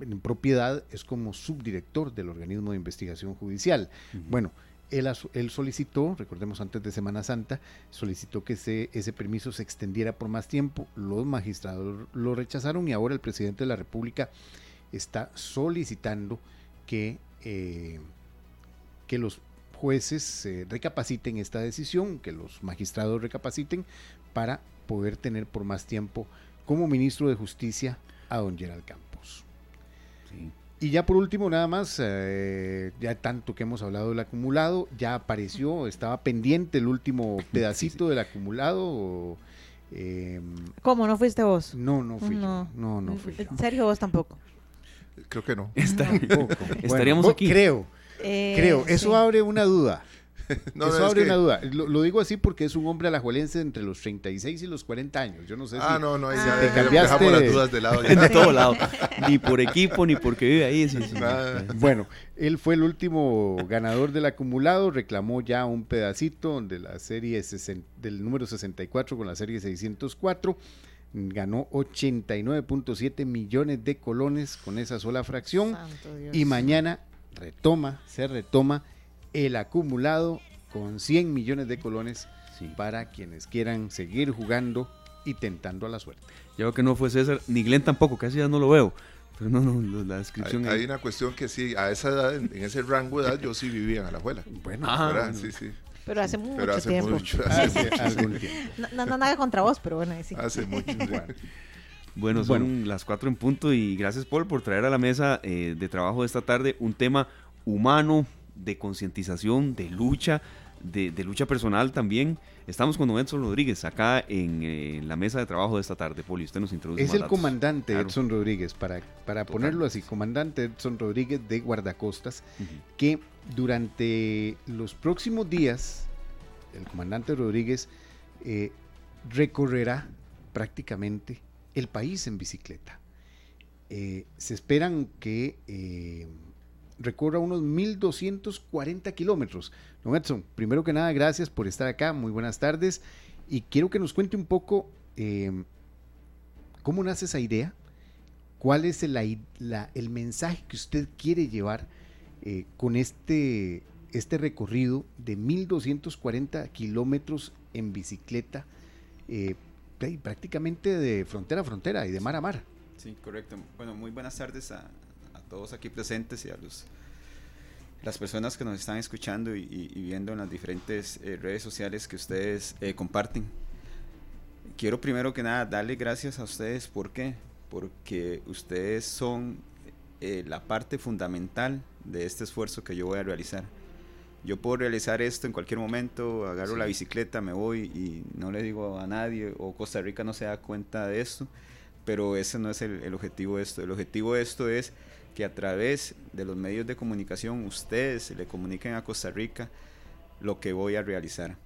en propiedad es como subdirector del organismo de investigación judicial. Bueno, él, solicitó, recordemos antes de Semana Santa, solicitó que ese permiso se extendiera por más tiempo. Los magistrados lo rechazaron y ahora el presidente de la República está solicitando que, eh, que los jueces recapaciten esta decisión, que los magistrados recapaciten para poder tener por más tiempo como ministro de Justicia a don Gerald Campos. Y ya por último, nada más, eh, ya tanto que hemos hablado del acumulado, ya apareció, estaba pendiente el último pedacito del acumulado. Eh, ¿Cómo? ¿No fuiste vos? No, no fui no. yo. No, no fui yo. Sergio, vos tampoco. Creo que no. Estaríamos aquí. Creo, eh, creo. Eso abre una duda. no, Eso abre una duda. Lo, digo así porque es un hombre alajuelense entre los 36 y los 40 años. Yo no sé ah, si. no, no, ahí ya, te cambiaste. las dudas de lado. de todo lado. Ni por equipo, ni porque vive ahí. Bueno, él fue el último ganador del acumulado. Reclamó ya un pedacito de la serie del número 64 con la serie 604 ganó 89.7 millones de colones con esa sola fracción y mañana retoma, se retoma el acumulado con 100 millones de colones para quienes quieran seguir jugando y tentando a la suerte. Yo creo que no fue César, ni Glenn tampoco, casi ya no lo veo. Pero no, no, la descripción. Hay, hay, una cuestión que sí, a esa edad, en, ese rango de edad, yo sí vivía en Alajuela. Bueno, Ah, Sí, sí. Pero hace mucho Pero hace tiempo. mucho, hace hace, algún tiempo. No, no, no, nada contra vos, pero bueno, ahí sí. hace mucho. Bueno, son las cuatro en punto y gracias Paul por traer a la mesa eh, de trabajo de esta tarde un tema humano, de concientización, de lucha, de, de lucha personal también. Estamos con Don Edson Rodríguez acá en eh, la mesa de trabajo de esta tarde, y usted nos introduce Es más el datos. comandante Claro. Edson Rodríguez, para, para ponerlo así, comandante Edson Rodríguez de Guardacostas, que durante los próximos días, el comandante Rodríguez eh, recorrerá prácticamente el país en bicicleta. Eh, se esperan que recorra unos 1.240 kilómetros. Don Edson, primero que nada, gracias por estar acá, muy buenas tardes, y quiero que nos cuente un poco eh, cómo nace esa idea, cuál es el, la- el mensaje que usted quiere llevar eh, con este, este recorrido de 1.240 kilómetros en bicicleta, eh, pr- prácticamente de frontera a frontera y de mar a mar. Sí, correcto. Bueno, muy buenas tardes a todos aquí presentes y a los las personas que nos están escuchando y, y- viendo en las diferentes eh, redes sociales que ustedes eh, comparten. Quiero primero que nada darle gracias a ustedes. ¿Por qué? Porque ustedes son eh, la parte fundamental de este esfuerzo que yo voy a realizar. Yo puedo realizar esto en cualquier momento, agarro Sí. la bicicleta, me voy y no le digo a nadie, o Costa Rica no se da cuenta de esto, pero ese no es el, el objetivo de esto. El objetivo de esto es que a través de los medios de comunicación ustedes le comuniquen a Costa Rica lo que voy a realizar.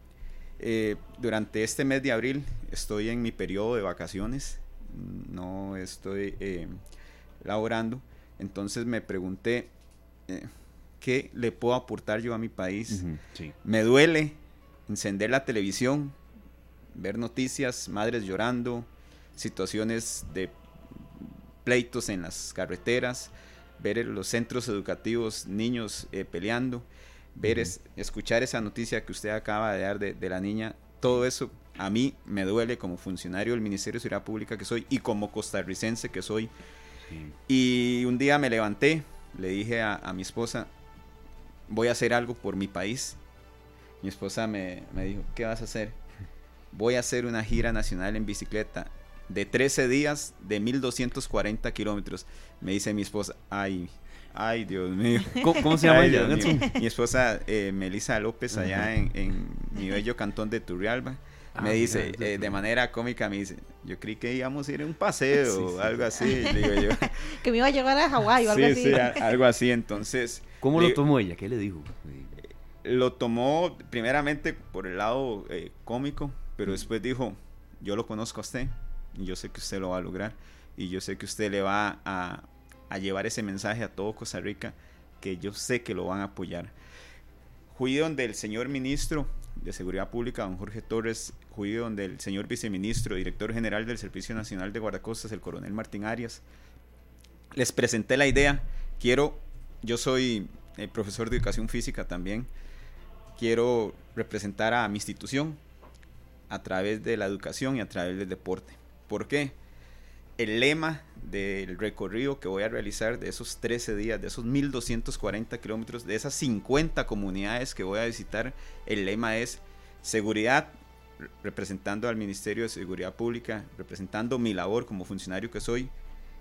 Eh, durante este mes de abril estoy en mi periodo de vacaciones, no estoy eh, laborando, entonces me pregunté eh, qué le puedo aportar yo a mi país. Sí. Me duele encender la televisión, ver noticias, madres llorando, situaciones de pleitos en las carreteras, ver los centros educativos niños eh, peleando, ver es- escuchar esa noticia que usted acaba de dar de, de la niña, todo eso a mí me duele como funcionario del Ministerio de Seguridad Pública que soy y como costarricense que soy. sí. Y un día me levanté, le dije a, a mi esposa, voy a hacer algo por mi país. Mi esposa me, me dijo, ¿qué vas a hacer? Voy a hacer una gira nacional en bicicleta de 13 días de 1240 kilómetros. Me dice mi esposa, ay, ay, Dios mío. ¿Cómo, cómo se llama Ay, ella? Mi esposa, eh, Melissa López, allá en, en mi bello cantón de Turrialba, Ah, me dice, mira, eh, de manera cómica, me dice, yo creí que íbamos a ir a un paseo Sí, o sí. algo así. Digo yo, Que me iba a llevar a Hawái o algo sí, así. sí, a- algo así. Entonces, ¿Cómo lo tomó ella? ¿Qué le dijo? lo tomó primeramente por el lado eh, cómico, pero después dijo, yo lo conozco a usted yo sé que usted lo va a lograr y yo sé que usted le va a, a llevar ese mensaje a todo Costa Rica que yo sé que lo van a apoyar. Fui donde el señor ministro de Seguridad Pública, don Jorge Torres, fui donde el señor viceministro, director general del Servicio Nacional de Guardacostas, el coronel Martín Arias. Les presenté la idea. Quiero, yo soy eh, profesor de educación física también. Quiero representar a mi institución a través de la educación y a través del deporte. ¿Por qué? El lema del recorrido que voy a realizar de esos 13 días, de esos 1240 kilómetros, de esas 50 comunidades que voy a visitar, el lema es seguridad, re- representando al Ministerio de Seguridad Pública, representando mi labor como funcionario que soy,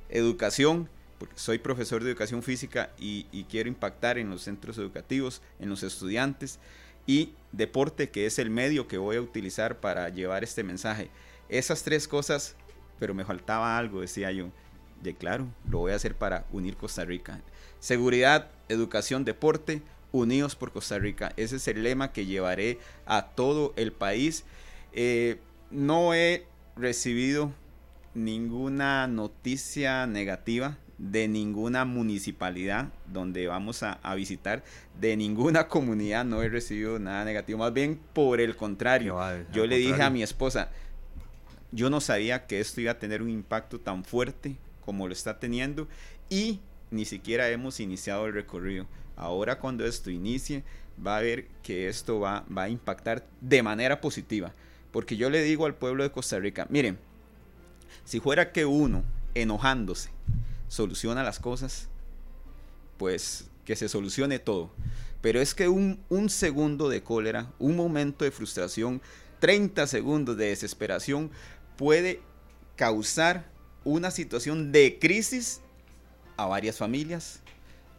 educación, porque soy profesor de educación física y, y quiero impactar en los centros educativos, en los estudiantes, y deporte, que es el medio que voy a utilizar para llevar este mensaje. Esas tres cosas, pero me faltaba algo, decía yo. De claro, lo voy a hacer para unir Costa Rica. Seguridad, educación, deporte, unidos por Costa Rica. Ese es el lema que llevaré a todo el país. Eh, no he recibido ninguna noticia negativa de ninguna municipalidad donde vamos a, a visitar, de ninguna comunidad no he recibido nada negativo, más bien por el contrario. Yo le dije a mi esposa, yo no sabía que esto iba a tener un impacto tan fuerte como lo está teniendo y ni siquiera hemos iniciado el recorrido. Ahora cuando esto inicie, va a ver que esto va, a impactar de manera positiva. Porque yo le digo al pueblo de Costa Rica, miren, si fuera que uno, enojándose, soluciona las cosas, pues que se solucione todo. Pero es que un, un segundo de cólera, un momento de frustración, 30 segundos de desesperación puede causar una situación de crisis a varias familias,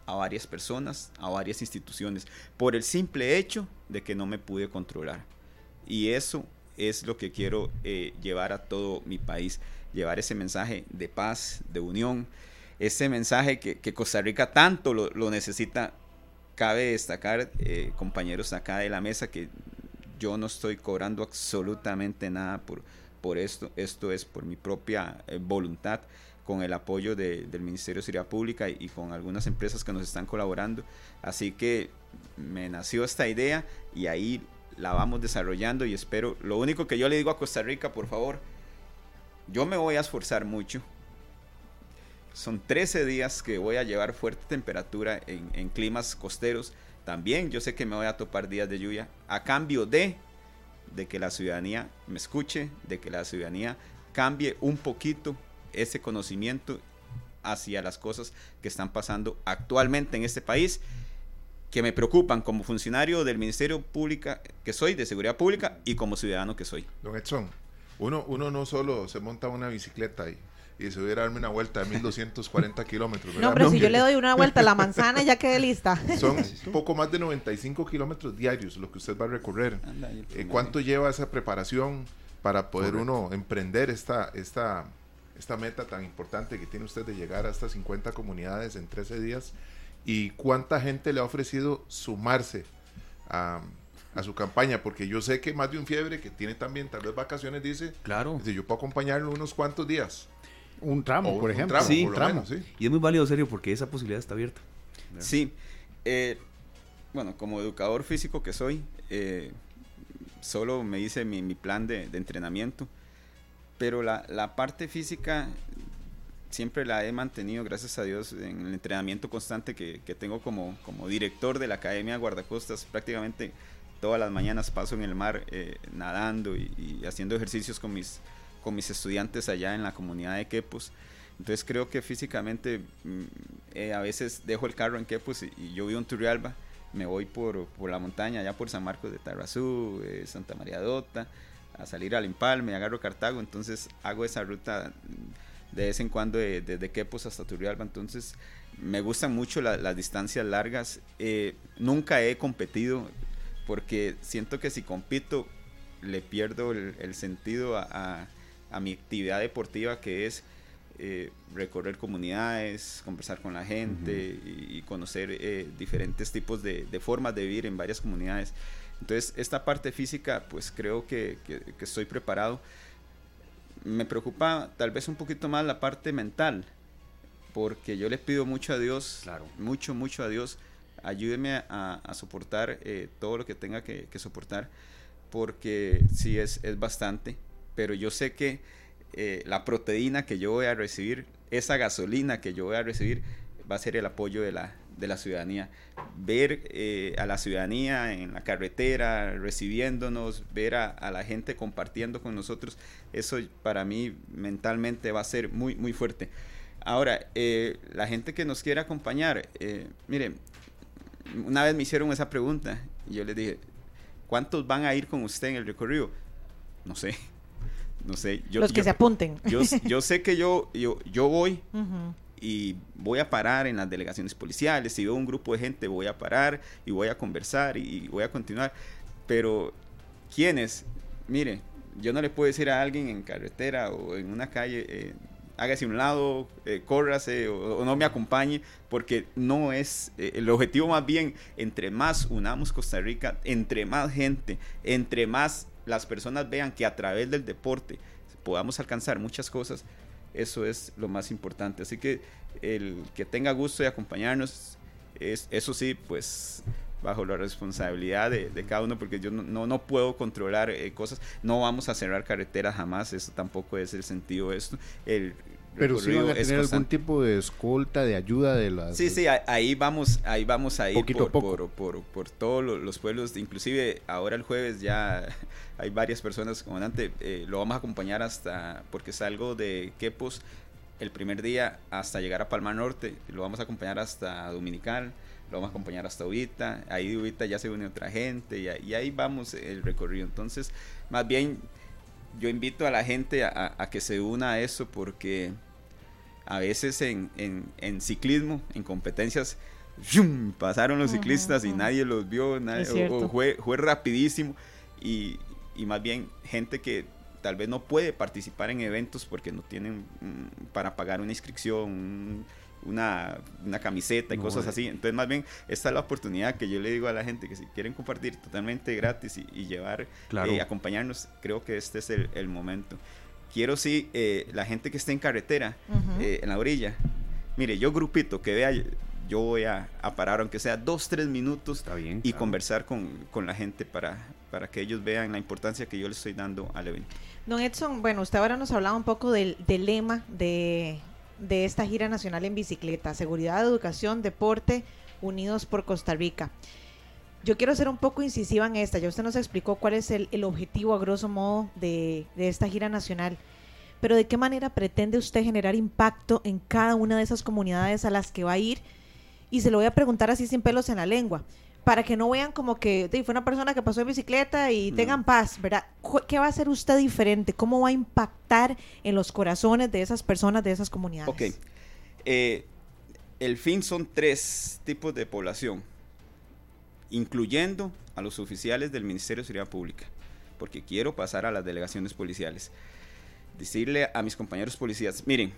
a varias personas, a varias instituciones, por el simple hecho de que no me pude controlar. Y eso es lo que quiero eh, llevar a todo mi país, llevar ese mensaje de paz, de unión, ese mensaje que, Costa Rica tanto lo, necesita. Cabe destacar, eh, compañeros acá de la mesa, que yo no estoy cobrando absolutamente nada por, por esto, esto es por mi propia eh, voluntad con el apoyo del Ministerio de Seguridad Pública y, con algunas empresas que nos están colaborando. Así que me nació esta idea y ahí la vamos desarrollando y espero, lo único que yo le digo a Costa Rica, por favor, yo me voy a esforzar mucho. Son 13 días que voy a llevar fuerte temperatura en, climas costeros. También yo sé que me voy a topar días de lluvia a cambio de, de que la ciudadanía me escuche, de que la ciudadanía cambie un poquito ese conocimiento hacia las cosas que están pasando actualmente en este país que me preocupan como funcionario del Ministerio Pública que soy, de Seguridad Pública, y como ciudadano que soy. Don Edson, uno, uno no solo se monta una bicicleta y, y se hubiera darme una vuelta de 1240 kilómetros. No, hombre, si yo le doy una vuelta a la manzana ya quedé lista. Son poco más de 95 kilómetros diarios lo que usted va a recorrer. Eh, ¿Cuánto lleva esa preparación para poder uno emprender esta, esta, esta meta tan importante que tiene usted de llegar a estas 50 comunidades en 13 días? y cuánta gente le ha ofrecido sumarse a, su campaña, porque yo sé que más de un fiebre que tiene también tal vez vacaciones dice, claro, dice, yo puedo acompañarlo unos cuantos días. Un tramo, por ejemplo. sí, Y es muy válido, serio, porque esa posibilidad está abierta. Sí. Eh, bueno, como educador físico que soy, eh, solo me hice mi, plan de, entrenamiento, pero la, la parte física siempre la he mantenido, gracias a Dios, en el entrenamiento constante que, tengo como, como director de la Academia Guardacostas. Prácticamente todas las mañanas paso en el mar eh, nadando y, haciendo ejercicios con mis, con mis estudiantes allá en la comunidad de Quepos. Entonces creo que físicamente mm, eh, a veces dejo el carro en Quepos y, yo vivo en Turrialba, me voy por, por, la montaña, allá por San Marcos de Tarrazú, eh, Santa María Dota, a salir al Empalme, agarro Cartago, entonces hago esa ruta de vez en cuando desde Quepos hasta Turrialba. Entonces me gustan mucho las distancias largas. Eh, nunca he competido porque siento que si compito le pierdo el, sentido a, mi actividad deportiva que es eh, recorrer comunidades, conversar con la gente y, conocer eh, diferentes tipos de, formas de vivir en varias comunidades. Entonces, esta parte física, pues creo que, que estoy preparado me preocupa tal vez un poquito más la parte mental, porque yo le pido mucho a Dios, claro. mucho, mucho a Dios, ayúdeme a, soportar eh, todo lo que tenga que, soportar, porque sí es, es bastante, pero yo sé que eh, la proteína que yo voy a recibir, esa gasolina que yo voy a recibir, va a ser el apoyo de la, de la ciudadanía. Ver eh, a la ciudadanía en la carretera recibiéndonos, ver a, la gente compartiendo con nosotros, eso para mí mentalmente va a ser muy, muy fuerte. Ahora, eh, la gente que nos quiere acompañar, eh, miren, una vez me hicieron esa pregunta y yo les dije, ¿cuántos van a ir con usted en el recorrido? No sé, no sé. Yo, Los que se apunten. Yo, yo, sé que yo, yo, yo voy y voy a parar en las delegaciones policiales, si veo un grupo de gente voy a parar y voy a conversar y voy a continuar, pero ¿quiénes? Mire, yo no le puedo decir a alguien en carretera o en una calle, eh, hágase un lado, eh, córrase o, no me acompañe, porque no es eh, el objetivo más bien, entre más unamos Costa Rica, entre más gente, entre más las personas vean que a través del deporte podamos alcanzar muchas cosas, eso es lo más importante. Así que el que tenga gusto de acompañarnos, es, eso sí, pues bajo la responsabilidad de, cada uno, porque yo no, no, puedo controlar eh, cosas, no vamos a cerrar carreteras jamás, eso tampoco es el sentido de esto. El, pero si van a tener algún tipo de escolta, de ayuda de las... Sí, sí, ahí vamos, ahí vamos a ir por, por, por, por, todos los pueblos, inclusive ahora el jueves ya hay varias personas, comandante, eh, lo vamos a acompañar hasta, porque salgo de Quepos el primer día hasta llegar a Palmar Norte, lo vamos a acompañar hasta Dominical, lo vamos a acompañar hasta Ubita, ahí de Ubita ya se une otra gente y, y, ahí vamos el recorrido. Entonces, más bien, yo invito a la gente a, a que se una a eso porque a veces en, en, en ciclismo, en competencias, ¡yum! pasaron los ciclistas y nadie los vio, nadie, o, o fue, fue, rapidísimo y, y, más bien gente que tal vez no puede participar en eventos porque no tienen mm, para pagar una inscripción, una, una, camiseta y no, cosas así. Entonces, más bien, esta es la oportunidad que yo le digo a la gente que si quieren compartir totalmente gratis y, y llevar, claro. eh, acompañarnos, creo que este es el, el momento. Quiero sí, eh, la gente que esté en carretera, uh -huh. eh, en la orilla, mire, yo grupito que vea, yo voy a, a parar, aunque sea dos, tres minutos, bien, y claro. conversar con, con, la gente para, para que ellos vean la importancia que yo le estoy dando al evento. Don Edson, bueno, usted ahora nos hablaba un poco del, del lema de, de esta gira nacional en bicicleta, seguridad, educación, deporte, unidos por Costa Rica. Yo quiero ser un poco incisiva en esta. Ya usted nos explicó cuál es el, el objetivo, a grosso modo, de, de, esta gira nacional. Pero ¿de qué manera pretende usted generar impacto en cada una de esas comunidades a las que va a ir? Y se lo voy a preguntar así sin pelos en la lengua, para que no vean como que fue una persona que pasó en bicicleta y no. tengan paz, ¿verdad? ¿Qué va a hacer usted diferente? ¿Cómo va a impactar en los corazones de esas personas, de esas comunidades? Ok. Eh, el fin son tres tipos de población incluyendo a los oficiales del Ministerio de Seguridad Pública, porque quiero pasar a las delegaciones policiales. Decirle a mis compañeros policías, miren,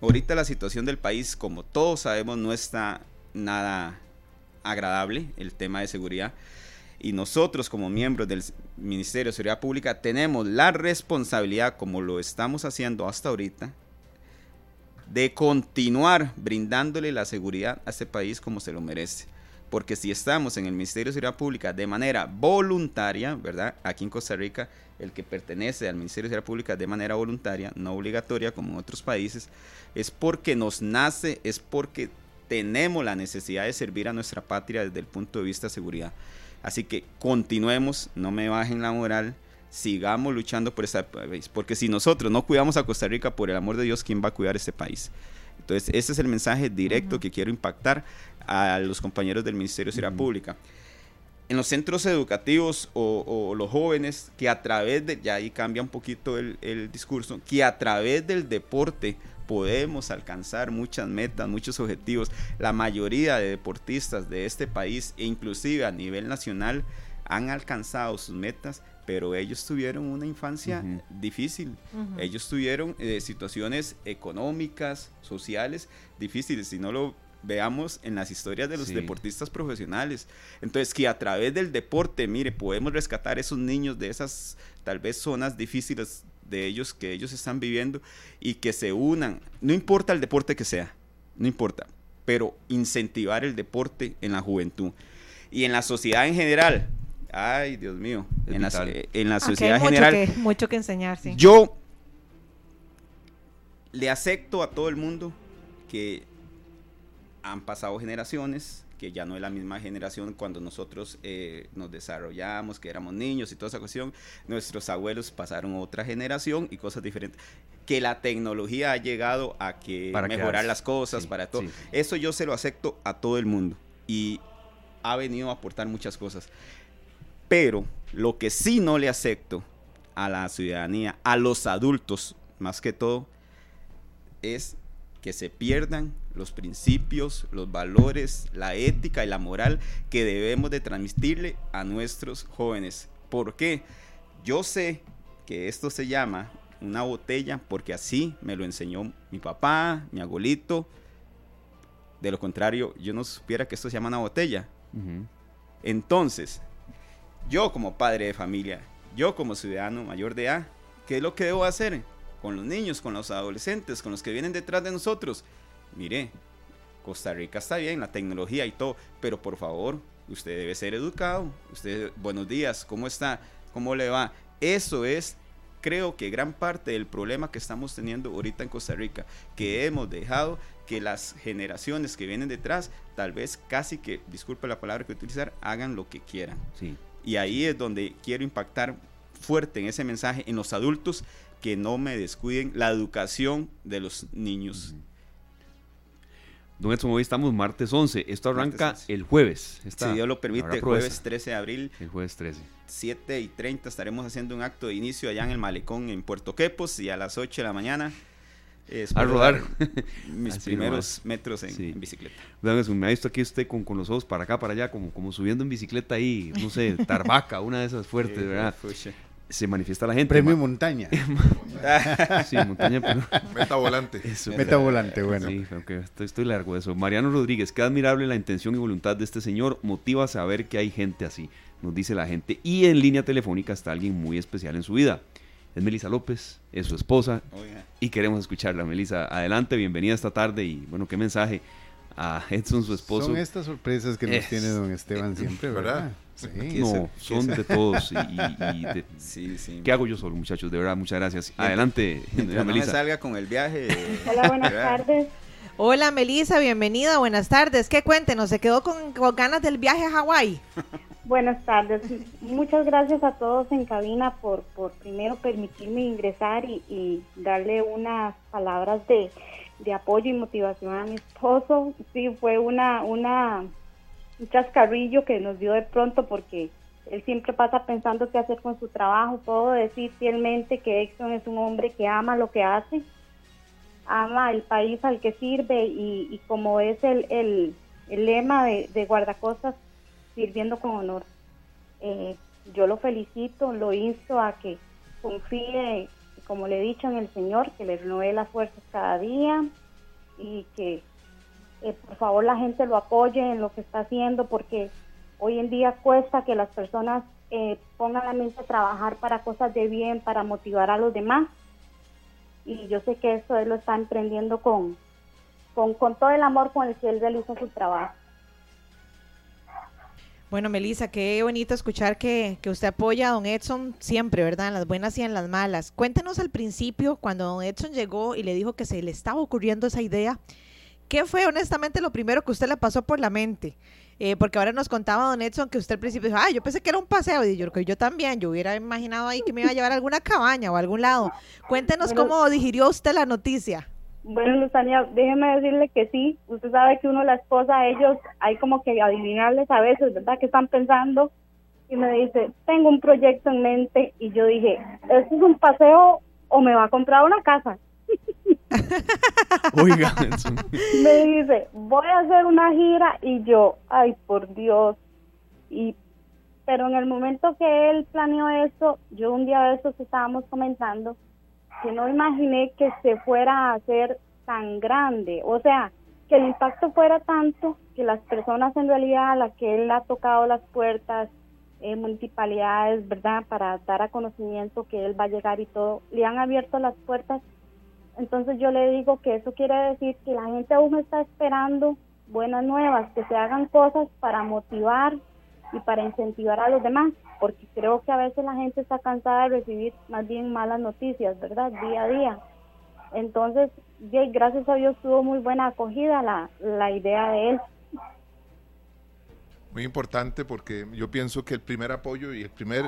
ahorita la situación del país, como todos sabemos, no está nada agradable, el tema de seguridad, y nosotros como miembros del Ministerio de Seguridad Pública tenemos la responsabilidad, como lo estamos haciendo hasta ahorita, de continuar brindándole la seguridad a este país como se lo merece porque si estamos en el Ministerio de Seguridad Pública de manera voluntaria, ¿verdad? Aquí en Costa Rica, el que pertenece al Ministerio de Seguridad Pública de manera voluntaria, no obligatoria como en otros países, es porque nos nace, es porque tenemos la necesidad de servir a nuestra patria desde el punto de vista de seguridad. Así que continuemos, no me bajen la moral, sigamos luchando por este país, porque si nosotros no cuidamos a Costa Rica, por el amor de Dios, ¿quién va a cuidar este país? Entonces, ese es el mensaje directo uh -huh. que quiero impactar a los compañeros del Ministerio de Seguridad uh -huh. Pública. En los centros educativos o, o, los jóvenes que a través de, ya ahí cambia un poquito el, el discurso, que a través del deporte podemos alcanzar muchas metas, muchos objetivos. La mayoría de deportistas de este país, e inclusive a nivel nacional, han alcanzado sus metas, pero ellos tuvieron una infancia uh -huh. difícil. Uh -huh. Ellos tuvieron eh, situaciones económicas, sociales difíciles. Si no lo veamos en las historias de los sí. deportistas profesionales. Entonces, que a través del deporte, mire, podemos rescatar a esos niños de esas tal vez zonas difíciles de ellos que ellos están viviendo y que se unan. No importa el deporte que sea, no importa, pero incentivar el deporte en la juventud y en la sociedad en general. Ay, Dios mío, en la, en la, sociedad general. Que, mucho que enseñar, sí. Yo le acepto a todo el mundo que han pasado generaciones, que ya no es la misma generación cuando nosotros eh, nos desarrollamos, que éramos niños y toda esa cuestión. Nuestros abuelos pasaron otra generación y cosas diferentes. Que la tecnología ha llegado a que para mejorar las cosas, sí, para todo. Sí. Eso yo se lo acepto a todo el mundo y ha venido a aportar muchas cosas. Pero lo que sí no le acepto a la ciudadanía, a los adultos más que todo, es que se pierdan los principios, los valores, la ética y la moral que debemos de transmitirle a nuestros jóvenes. ¿Por qué? Yo sé que esto se llama una botella porque así me lo enseñó mi papá, mi abuelito. De lo contrario, yo no supiera que esto se llama una botella. Uh -huh. Entonces, yo como padre de familia, yo como ciudadano mayor de edad, ¿qué es lo que debo hacer? con los niños, con los adolescentes, con los que vienen detrás de nosotros. Mire, Costa Rica está bien, la tecnología y todo, pero por favor, usted debe ser educado. Usted, buenos días, ¿cómo está? ¿Cómo le va? Eso es, creo que gran parte del problema que estamos teniendo ahorita en Costa Rica, que hemos dejado que las generaciones que vienen detrás, tal vez casi que, disculpe la palabra que utilizar, hagan lo que quieran. Sí. Y ahí es donde quiero impactar fuerte en ese mensaje en los adultos que no me descuiden la educación de los niños. Don Edson, hoy estamos martes 11. Esto arranca el jueves. si Dios lo permite, jueves 13 de abril. El jueves 13. 7 y 30 estaremos haciendo un acto de inicio allá en el Malecón en Puerto Quepos y a las 8 de la mañana a rodar mis primeros metros en, bicicleta. me ha visto aquí usted con, con, los ojos para acá, para allá, como, como subiendo en bicicleta ahí, no sé, Tarbaca, una de esas fuertes, ¿verdad? Se manifiesta la gente. Premio montaña. sí, montaña, pero... Meta volante. Meta volante, bueno. Sí, aunque estoy, estoy, largo de eso. Mariano Rodríguez, qué admirable la intención y voluntad de este señor. Motiva a saber que hay gente así, nos dice la gente. Y en línea telefónica está alguien muy especial en su vida es Melisa López, es su esposa y queremos escucharla. Melisa, adelante, bienvenida esta tarde y bueno, qué mensaje a Edson, su esposo. Son estas sorpresas que nos tiene don Esteban siempre, ¿verdad? Sí, no, son de todos. Y, sí, sí. ¿Qué hago yo solo, muchachos? De verdad, muchas gracias. Adelante. No me salga con el viaje. Hola, buenas tardes. Hola, Melisa, bienvenida, buenas tardes. ¿Qué cuéntenos? ¿Se quedó con, con ganas del viaje a Hawái? Buenas tardes. Muchas gracias a todos en cabina por, por primero permitirme ingresar y, darle unas palabras de, apoyo y motivación a mi esposo. Sí, fue una, una, un chascarrillo que nos dio de pronto porque él siempre pasa pensando qué hacer con su trabajo. Puedo decir fielmente que Exxon es un hombre que ama lo que hace, ama el país al que sirve y, como es el, el, lema de, de guardacostas sirviendo con honor. Eh, yo lo felicito, lo insto a que confíe, como le he dicho, en el Señor, que le renueve las fuerzas cada día y que eh, por favor la gente lo apoye en lo que está haciendo porque hoy en día cuesta que las personas eh, pongan la mente a trabajar para cosas de bien, para motivar a los demás. Y yo sé que eso él lo está emprendiendo con, con, con todo el amor con el que él realiza su trabajo. Bueno, Melissa, qué bonito escuchar que, usted apoya a don Edson siempre, ¿verdad? En las buenas y en las malas. Cuéntenos al principio, cuando don Edson llegó y le dijo que se le estaba ocurriendo esa idea, ¿qué fue honestamente lo primero que usted le pasó por la mente? Eh, porque ahora nos contaba don Edson que usted al principio dijo, ah, yo pensé que era un paseo, y yo, yo también, yo hubiera imaginado ahí que me iba a llevar a alguna cabaña o a algún lado. Cuéntenos cómo digirió usted la noticia. Bueno, Luzania, déjeme decirle que sí. Usted sabe que uno, la esposa, ellos, hay como que adivinarles a veces, ¿verdad? ¿Qué están pensando? Y me dice, tengo un proyecto en mente. Y yo dije, ¿esto es un paseo o me va a comprar una casa? Oiga. me dice, voy a hacer una gira. Y yo, ay, por Dios. Y pero en el momento que él planeó eso, yo un día de esos estábamos comentando, que no imaginé que se fuera a hacer tan grande, o sea, que el impacto fuera tanto que las personas en realidad a las que él ha tocado las puertas, eh, municipalidades, ¿verdad? Para dar a conocimiento que él va a llegar y todo, le han abierto las puertas. Entonces yo le digo que eso quiere decir que la gente aún está esperando buenas nuevas, que se hagan cosas para motivar y para incentivar a los demás porque creo que a veces la gente está cansada de recibir más bien malas noticias, ¿verdad? Día a día. Entonces, gracias a Dios tuvo muy buena acogida la, la idea de él. Muy importante porque yo pienso que el primer apoyo y el primer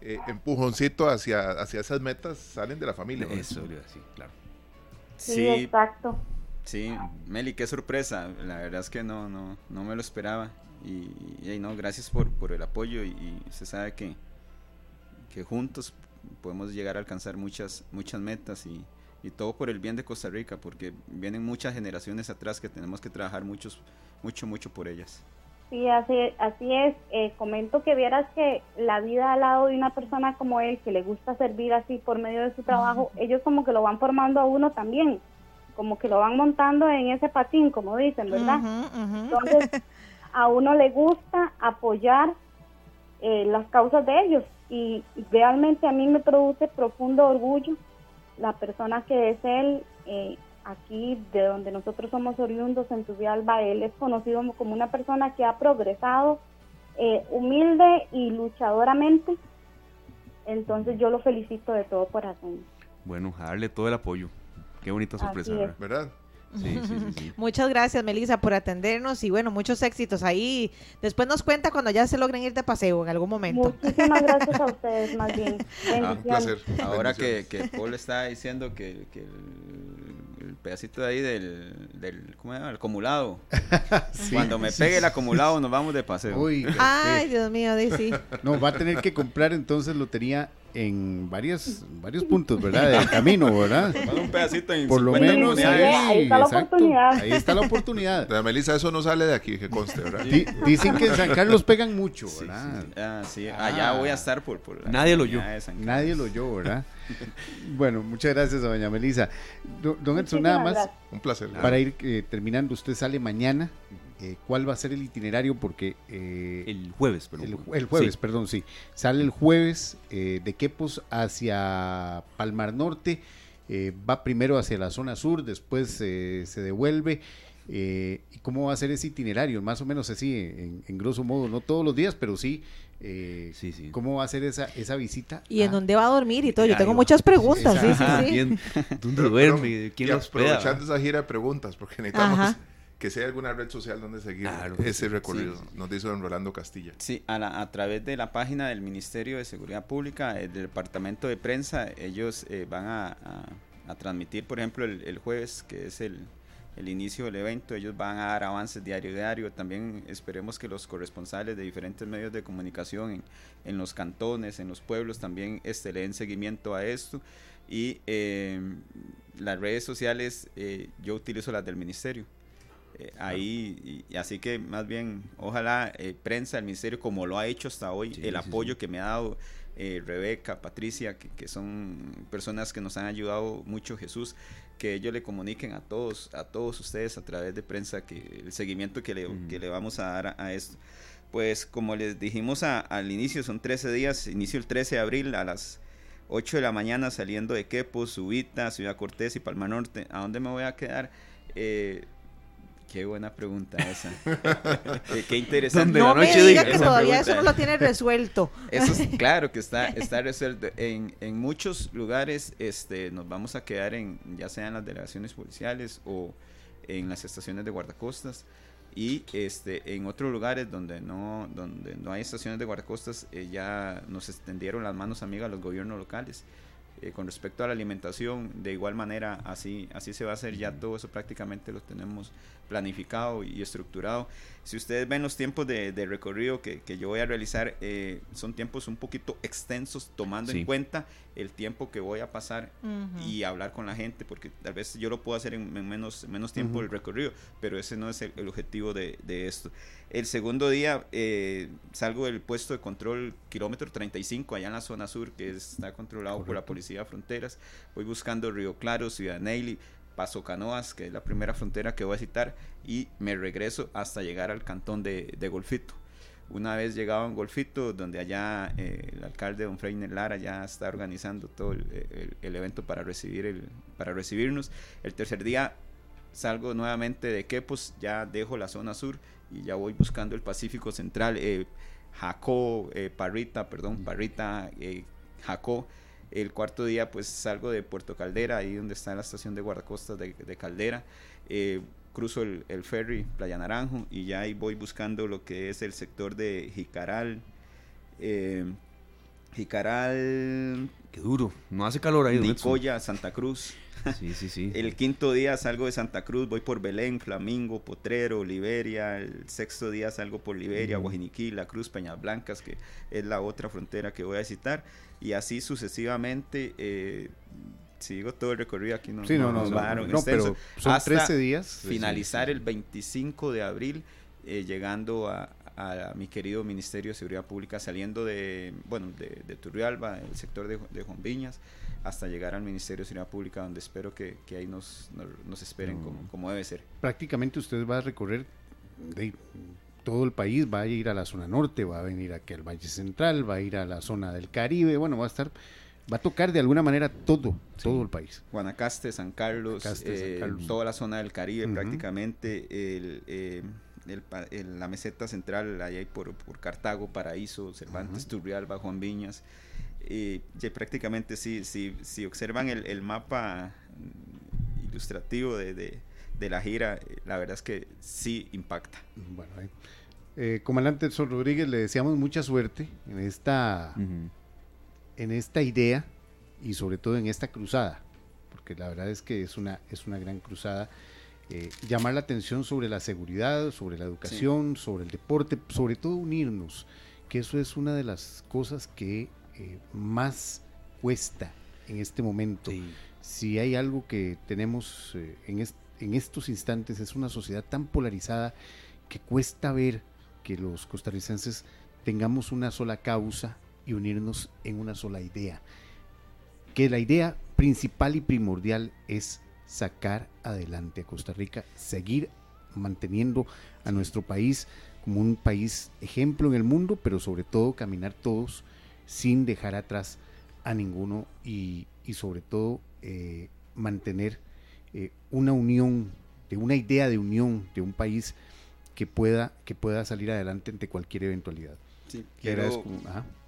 eh, empujoncito hacia, hacia esas metas salen de la familia. Eso, sí, claro. Sí, exacto. Sí, Meli, qué sorpresa. La verdad es que no, no, no me lo esperaba. Y, no, gracias por, por el apoyo y, se sabe que, que juntos podemos llegar a alcanzar muchas, muchas metas y, y, todo por el bien de Costa Rica, porque vienen muchas generaciones atrás que tenemos que trabajar muchos, mucho, mucho por ellas. Sí, así, así es. Eh, comento que vieras que la vida al lado de una persona como él, que le gusta servir así por medio de su trabajo, ellos como que lo van formando a uno también, como que lo van montando en ese patín, como dicen, ¿verdad? Entonces, a uno le gusta apoyar eh, las causas de ellos y realmente a mí me produce profundo orgullo la persona que es él eh, aquí de donde nosotros somos oriundos en Tubialba, él es conocido como una persona que ha progresado eh, humilde y luchadoramente entonces yo lo felicito de todo corazón bueno, a darle todo el apoyo qué bonita sorpresa ¿verdad? Sí, sí, sí, sí. Muchas gracias, Melissa, por atendernos y bueno, muchos éxitos ahí. Después nos cuenta cuando ya se logren ir de paseo en algún momento. Muchísimas gracias a ustedes, más bien. Ah, un placer. Ahora que, que Paul está diciendo que, que pedacito de ahí del, del ¿cómo se llama? El acumulado. Cuando me pegue el acumulado nos vamos de paseo. Uy, Ay, Dios mío, dice. no, va a tener que comprar entonces lotería en varias, varios puntos, ¿verdad? Del camino, ¿verdad? Un pedacito en Por lo 50 menos ahí, Ahí está la exacto. oportunidad. Ahí está la oportunidad. Doña Melissa, eso no sale de aquí, que conste, ¿verdad? Di- dicen que en San Carlos pegan mucho, Sí, ¿verdad? sí. Ah, sí, allá voy a estar por, por la Nadie lo oyó. Nadie lo oyó, ¿verdad? bueno, muchas gracias a doña Melissa. Do- Don Edson, Muchísimas nada más. Un placer. para ir eh, terminando, usted sale mañana. Eh, ¿Cuál va a ser el itinerario? Porque eh, El jueves, pero. el, el jueves, Sí. perdón, sí. Sale el jueves eh, de Quepos hacia Palmar Norte. eh, va primero hacia la zona sur, después eh, se devuelve. eh, ¿Y cómo va a ser ese itinerario? Más o menos así, en, en grosso modo, no todos los días, pero sí. eh, Sí, sí. ¿Cómo va a ser esa, esa visita? ¿Y en a- dónde va a dormir y todo? Yo tengo muchas preguntas, sí, sí, sí. bien. ¿Dónde duerme? ¿Quién y aprovechando esa gira de preguntas, porque necesitamos Ajá. Que sea alguna red social donde seguir Claro. ese recorrido. Sí. Nos dice don Rolando Castilla. Sí, a, la- a través de la página del Ministerio de Seguridad Pública, eh, del Departamento de Prensa, ellos eh, van a, a- a transmitir, por ejemplo, el, el jueves, que es el, el inicio del evento, ellos van a dar avances diario diario. También esperemos que los corresponsales de diferentes medios de comunicación en, en los cantones, en los pueblos, también este, le den seguimiento a esto. Y eh, las redes sociales, eh, yo utilizo las del Ministerio. Eh, ahí, y, así que más bien, ojalá eh, prensa, el ministerio, como lo ha hecho hasta hoy, Sí, el sí, apoyo que me ha dado eh, Rebeca, Patricia, que, que son personas que nos han ayudado mucho, Jesús, que ellos le comuniquen a todos, a todos ustedes a través de prensa, que el seguimiento que le, que le vamos a dar a, a esto. Pues como les dijimos a- al inicio, son 13 días, inicio el 13 de abril a las 8 de la mañana saliendo de Quepos, Subita, Ciudad Cortés y Palma Norte. ¿A dónde me voy a quedar? Eh, qué buena pregunta esa. Qué interesante. No me noche diga que Esa todavía pregunta. eso no lo tiene resuelto. Eso es claro que está, está resuelto. En, en muchos lugares este, nos vamos a quedar en, ya sea en las delegaciones policiales o en las estaciones de guardacostas. Y este, en otros lugares donde no, donde no hay estaciones de guardacostas, eh, ya nos extendieron las manos amigas los gobiernos locales. Eh, con respecto a la alimentación, de igual manera, así, así se va a hacer. Ya todo eso prácticamente lo tenemos planificado y estructurado. Si ustedes ven los tiempos de, de recorrido que, que yo voy a realizar, eh, son tiempos un poquito extensos, tomando Sí. en cuenta el tiempo que voy a pasar y hablar con la gente, porque tal vez yo lo puedo hacer en, en menos, menos tiempo el recorrido, pero ese no es el, el objetivo de, de esto. El segundo día eh, salgo del puesto de control kilómetro 35 allá en la zona sur, que está controlado por la. Policía de Fronteras. Voy buscando Río Claro, Ciudad Neily, Paso Canoas, que es la primera frontera que voy a citar, y me regreso hasta llegar al cantón de, de Golfito. Una vez llegado en Golfito, donde allá eh, el alcalde don Freiner Lara ya está organizando todo el, el- el evento para recibir el, para recibirnos. El tercer día salgo nuevamente de Quepos, ya dejo la zona sur y ya voy buscando el Pacífico Central, eh, Jacó, eh, Parrita, perdón, Parrita, Jacó. El cuarto día pues salgo de Puerto Caldera, ahí donde está la estación de guardacostas de, de Caldera. Eh, cruzo el, el ferry Playa Naranjo y ya ahí voy buscando lo que es el sector de Jicaral. eh, Jicaral, Qué duro. No hace calor ahí. Nicoya, Santa Cruz. Sí, sí, sí. El quinto día salgo de Santa Cruz, voy por Belén, Flamingo, Potrero, Liberia. El sexto día salgo por Liberia, Guajiniquí, La Cruz, Peñas Blancas, que es la otra frontera que voy a visitar. Y así sucesivamente, eh, si digo todo el recorrido aquí, no, Sí, no, no, nos no, pero son Hasta 13 días. Finalizar sí, sí. el 25 de abril, eh, llegando a, a mi querido Ministerio de Seguridad Pública, saliendo de, bueno, de, de Turrialba, el sector de, de Juan Viñas, hasta llegar al Ministerio de Seguridad Pública, donde espero que, que ahí nos, nos, nos esperen No. como, como debe ser. Prácticamente usted va a recorrer de todo el país, va a ir a la zona norte, va a venir aquí al Valle Central, va a ir a la zona del Caribe, bueno, va a estar, va a tocar de alguna manera todo, todo el país. Guanacaste, San Carlos, Guanacaste, San eh, Carlos. toda la zona del Caribe Ujú. prácticamente, el, eh, el el- la meseta central, ahí hay por, por Cartago, Paraíso, Cervantes, Turrialba, Juan Viñas. Eh, ya prácticamente sí, sí, si observan el, el mapa ilustrativo de, de- de la gira, eh, la verdad es que sí impacta. Bueno, eh, comandante Edson Rodríguez, le deseamos mucha suerte en esta, en esta idea y sobre todo en esta cruzada, porque la verdad es que es una, es una gran cruzada. Eh, llamar la atención sobre la seguridad, sobre la educación, sobre el deporte, sobre todo unirnos, que eso es una de las cosas que más cuesta en este momento. Si hay algo que tenemos en, este en estos instantes es una sociedad tan polarizada que cuesta ver que los costarricenses tengamos una sola causa y unirnos en una sola idea. Que la idea principal y primordial es sacar adelante a Costa Rica, seguir manteniendo a nuestro país como un país ejemplo en el mundo, pero sobre todo caminar todos sin dejar atrás a ninguno y, sobre todo eh, mantener eh, una unión, de una idea de unión de un país que pueda, que pueda salir adelante ante cualquier eventualididad. Sí,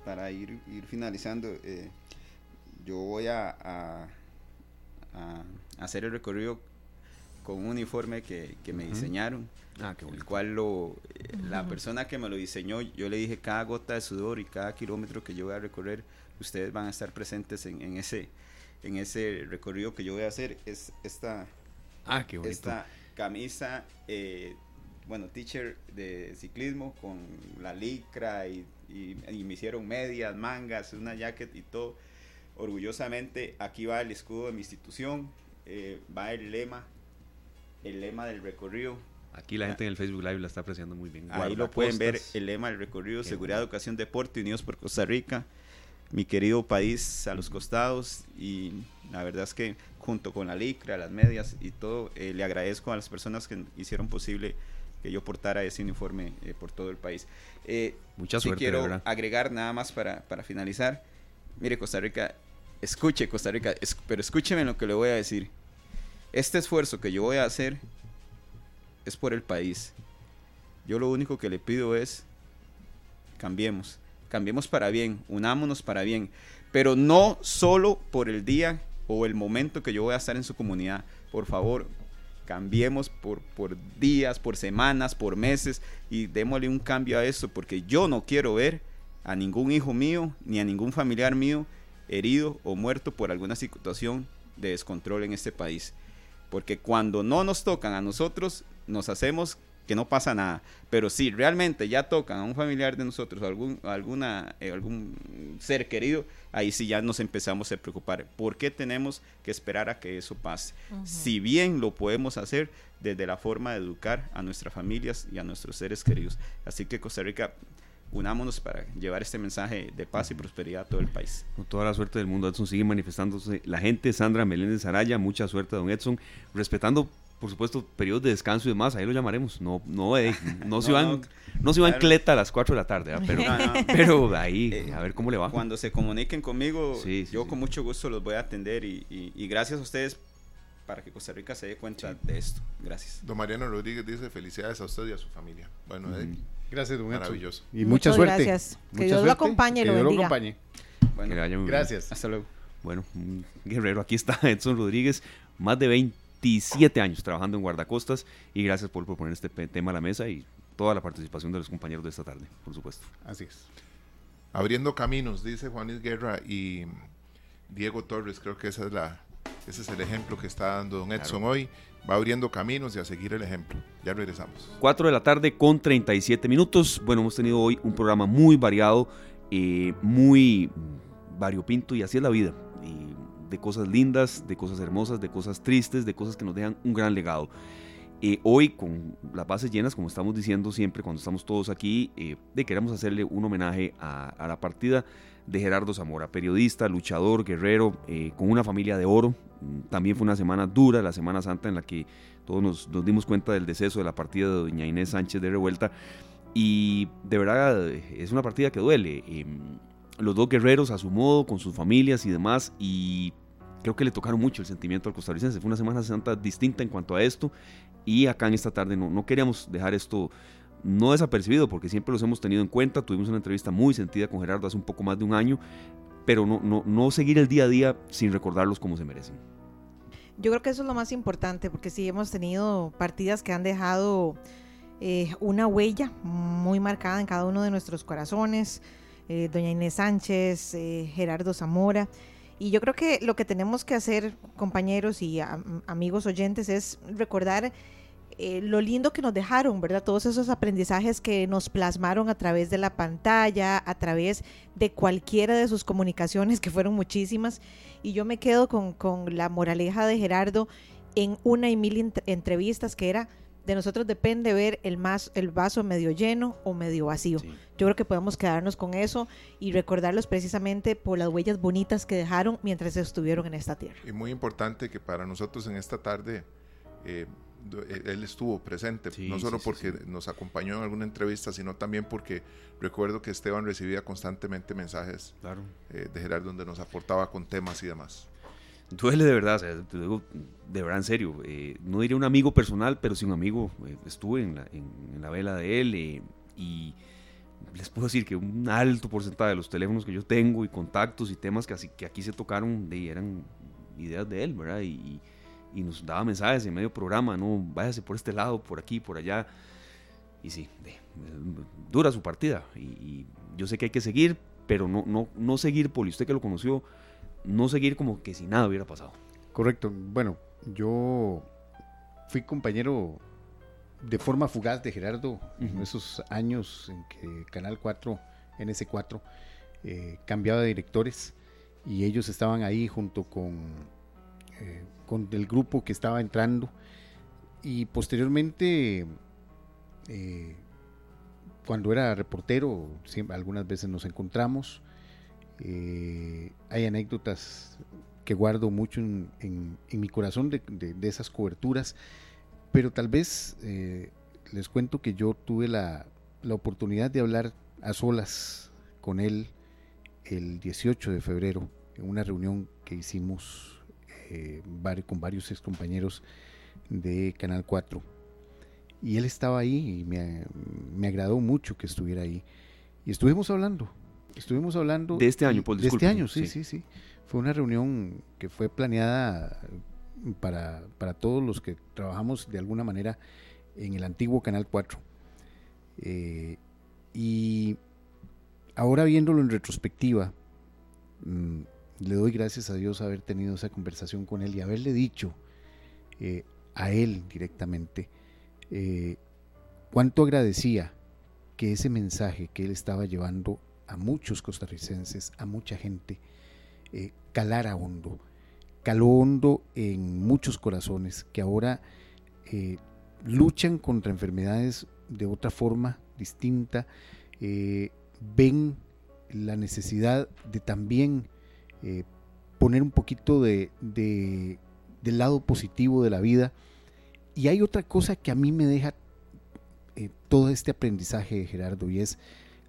para ir, ir finalizando, eh, yo voy a, a, hacer el recorrido con un uniforme que, que me diseñaron, ah, el cual lo, eh, la persona que me lo diseñó, yo le dije cada gota de sudor y cada kilómetro que yo voy a recorrer, ustedes van a estar presentes en, en ese en ese recorrido que yo voy a hacer es esta, ah, qué esta camisa, eh, bueno, teacher de ciclismo con la licra y, me hicieron medias, mangas, una jacket y todo. Orgullosamente aquí va el escudo de mi institución, eh, va el lema, el lema del recorrido. Aquí la gente en el Facebook Live la está apreciando muy bien. Ahí lo pueden ver, el lema del recorrido, Seguridad, Educación, Deporte, Unidos por Costa Rica mi querido país a los costados y la verdad es que junto con la licra, las medias y todo, eh, le agradezco a las personas que hicieron posible que yo portara ese uniforme eh, por todo el país. Eh, Mucha suerte. quiero agregar nada más para, para, finalizar. Mire, Costa Rica, escuche Costa Rica, pero escúcheme lo que le voy a decir. Este esfuerzo que yo voy a hacer es por el país. Yo lo único que le pido es cambiemos cambiemos para bien, unámonos para bien, pero no solo por el día o el momento que yo voy a estar en su comunidad. Por favor, cambiemos por, por días, por semanas, por meses y démosle un cambio a eso, porque yo no quiero ver a ningún hijo mío ni a ningún familiar mío herido o muerto por alguna situación de descontrol en este país. Porque cuando no nos tocan a nosotros, nos hacemos que no pasa nada. Pero si realmente ya tocan a un familiar de nosotros o algún, alguna, eh, algún ser querido, ahí sí ya nos empezamos a preocupar. ¿Por qué tenemos que esperar a que eso pase? Si bien lo podemos hacer desde la forma de educar a nuestras familias y a nuestros seres queridos. Así que Costa Rica, unámonos para llevar este mensaje de paz y prosperidad a todo el país. Con toda la suerte del mundo, Edson sigue manifestándose. La gente, Sandra Meléndez Araya, mucha suerte, don Edson, respetando por supuesto, periodos de descanso y demás, ahí lo llamaremos. No, no, eh, no, se van, no, se van cleta a las 4 de la tarde, pero, pero ahí, eh, a ver cómo le va. Cuando se comuniquen conmigo, yo con mucho gusto los voy a atender y, y, gracias a ustedes para que Costa Rica se dé cuenta de esto. Gracias. Don Mariano Rodríguez dice felicidades a usted y a su familia. Bueno, gracias, don Maravilloso. Y mucha suerte. Gracias. Que Dios lo acompañe y lo bendiga. Lo acompañe. Bueno, gracias. Hasta luego. Bueno, guerrero, aquí está Edson Rodríguez, más de 20 27 años trabajando en guardacostas y gracias por, poner este tema a la mesa y toda la participación de los compañeros de esta tarde, por supuesto. Así es. Abriendo caminos, dice Juanis Guerra y Diego Torres, creo que esa es la, ese es el ejemplo que está dando don Edson hoy. Va abriendo caminos y a seguir el ejemplo. Ya regresamos. 4 de la tarde con 37 minutos. Bueno, hemos tenido hoy un programa muy variado, eh, muy variopinto y así es la vida. Y de cosas lindas, de cosas hermosas, de cosas tristes, de cosas que nos dejan un gran legado. Eh, hoy, con las bases llenas, como estamos diciendo siempre cuando estamos todos aquí, eh, queremos hacerle un homenaje a, la partida de Gerardo Zamora, periodista, luchador, guerrero, eh, con una familia de oro. También fue una semana dura, la Semana Santa, en la que todos nos, nos, dimos cuenta del deceso de la partida de doña Inés Sánchez de Revuelta. Y de verdad es una partida que duele. Em, los dos guerreros a su modo, con sus familias y demás, y creo que le tocaron mucho el sentimiento al costarricense. Fue una Semana Santa distinta en cuanto a esto, y acá en esta tarde no, no queríamos dejar esto no desapercibido, porque siempre los hemos tenido en cuenta. Tuvimos una entrevista muy sentida con Gerardo hace un poco más de un año, pero no, no, no seguir el día a día sin recordarlos como se merecen. Yo creo que eso es lo más importante, porque sí hemos tenido partidas que han dejado eh, una huella muy marcada en cada uno de nuestros corazones. Eh, doña Inés Sánchez, eh, Gerardo Zamora. Y yo creo que lo que tenemos que hacer, compañeros y amigos oyentes, es recordar lo lindo que nos dejaron, ¿verdad? Todos esos aprendizajes que nos plasmaron a través de la pantalla, a través de cualquiera de sus comunicaciones, que fueron muchísimas. Y yo me quedo con, con la moraleja de Gerardo en una y mil entrevistas que era de nosotros depende ver el, más, el vaso medio lleno o medio vacío. Yo creo que podemos quedarnos con eso y recordarlos precisamente por las huellas bonitas que dejaron mientras estuvieron en esta tierra. Y muy importante que para nosotros en esta tarde eh, eh, él estuvo presente, no solo porque nos acompañó en alguna entrevista, sino también porque recuerdo que Esteban recibía constantemente mensajes eh, de Gerardo donde nos aportaba con temas y demás duele de verdad, te digo de verdad en serio. Eh, no diré un amigo personal, pero sí un amigo. Eh, estuve en la, en, la, vela de él eh, y les puedo decir que un alto porcentaje de los teléfonos que yo tengo y contactos y temas que, así, que aquí se tocaron de, eran ideas de él, ¿verdad? Y, y, nos daba mensajes en medio programa, no, váyase por este lado, por aquí, por allá. Y sí, dura su partida. Y, y, yo sé que hay que seguir, pero no, no, no seguir, Poli, usted que lo conoció no seguir como que si nada hubiera pasado. Correcto. Bueno, yo fui compañero de forma fugaz de Gerardo en esos años en que Canal 4, NS4, eh, cambiaba de directores y ellos estaban ahí junto con, eh, con el grupo que estaba entrando y posteriormente eh, cuando era reportero siempre, algunas veces nos encontramos eh, hay anécdotas que guardo mucho en, mi corazón de, esas coberturas, pero tal vez eh, les cuento que yo tuve la, oportunidad de hablar a solas con él el 18 de febrero en una reunión que hicimos eh, con varios ex compañeros de Canal 4. Y él estaba ahí y me, me agradó mucho que estuviera ahí. Y estuvimos hablando, Estuvimos hablando... De este año, De este año, sí, sí, sí, Fue una reunión que fue planeada para, todos los que trabajamos de alguna manera en el antiguo Canal 4. Eh, y ahora viéndolo en retrospectiva, mm, le doy gracias a Dios haber tenido esa conversación con él y haberle dicho eh, a él directamente eh, cuánto agradecía que ese mensaje que él estaba llevando a muchos costarricenses, a mucha gente, eh, calara hondo. Caló hondo en muchos corazones que ahora eh, luchan contra enfermedades de otra forma distinta, eh, ven la necesidad de también poner un poquito de, del lado positivo de la vida. Y hay otra cosa que a mí me deja todo este aprendizaje de Gerardo y es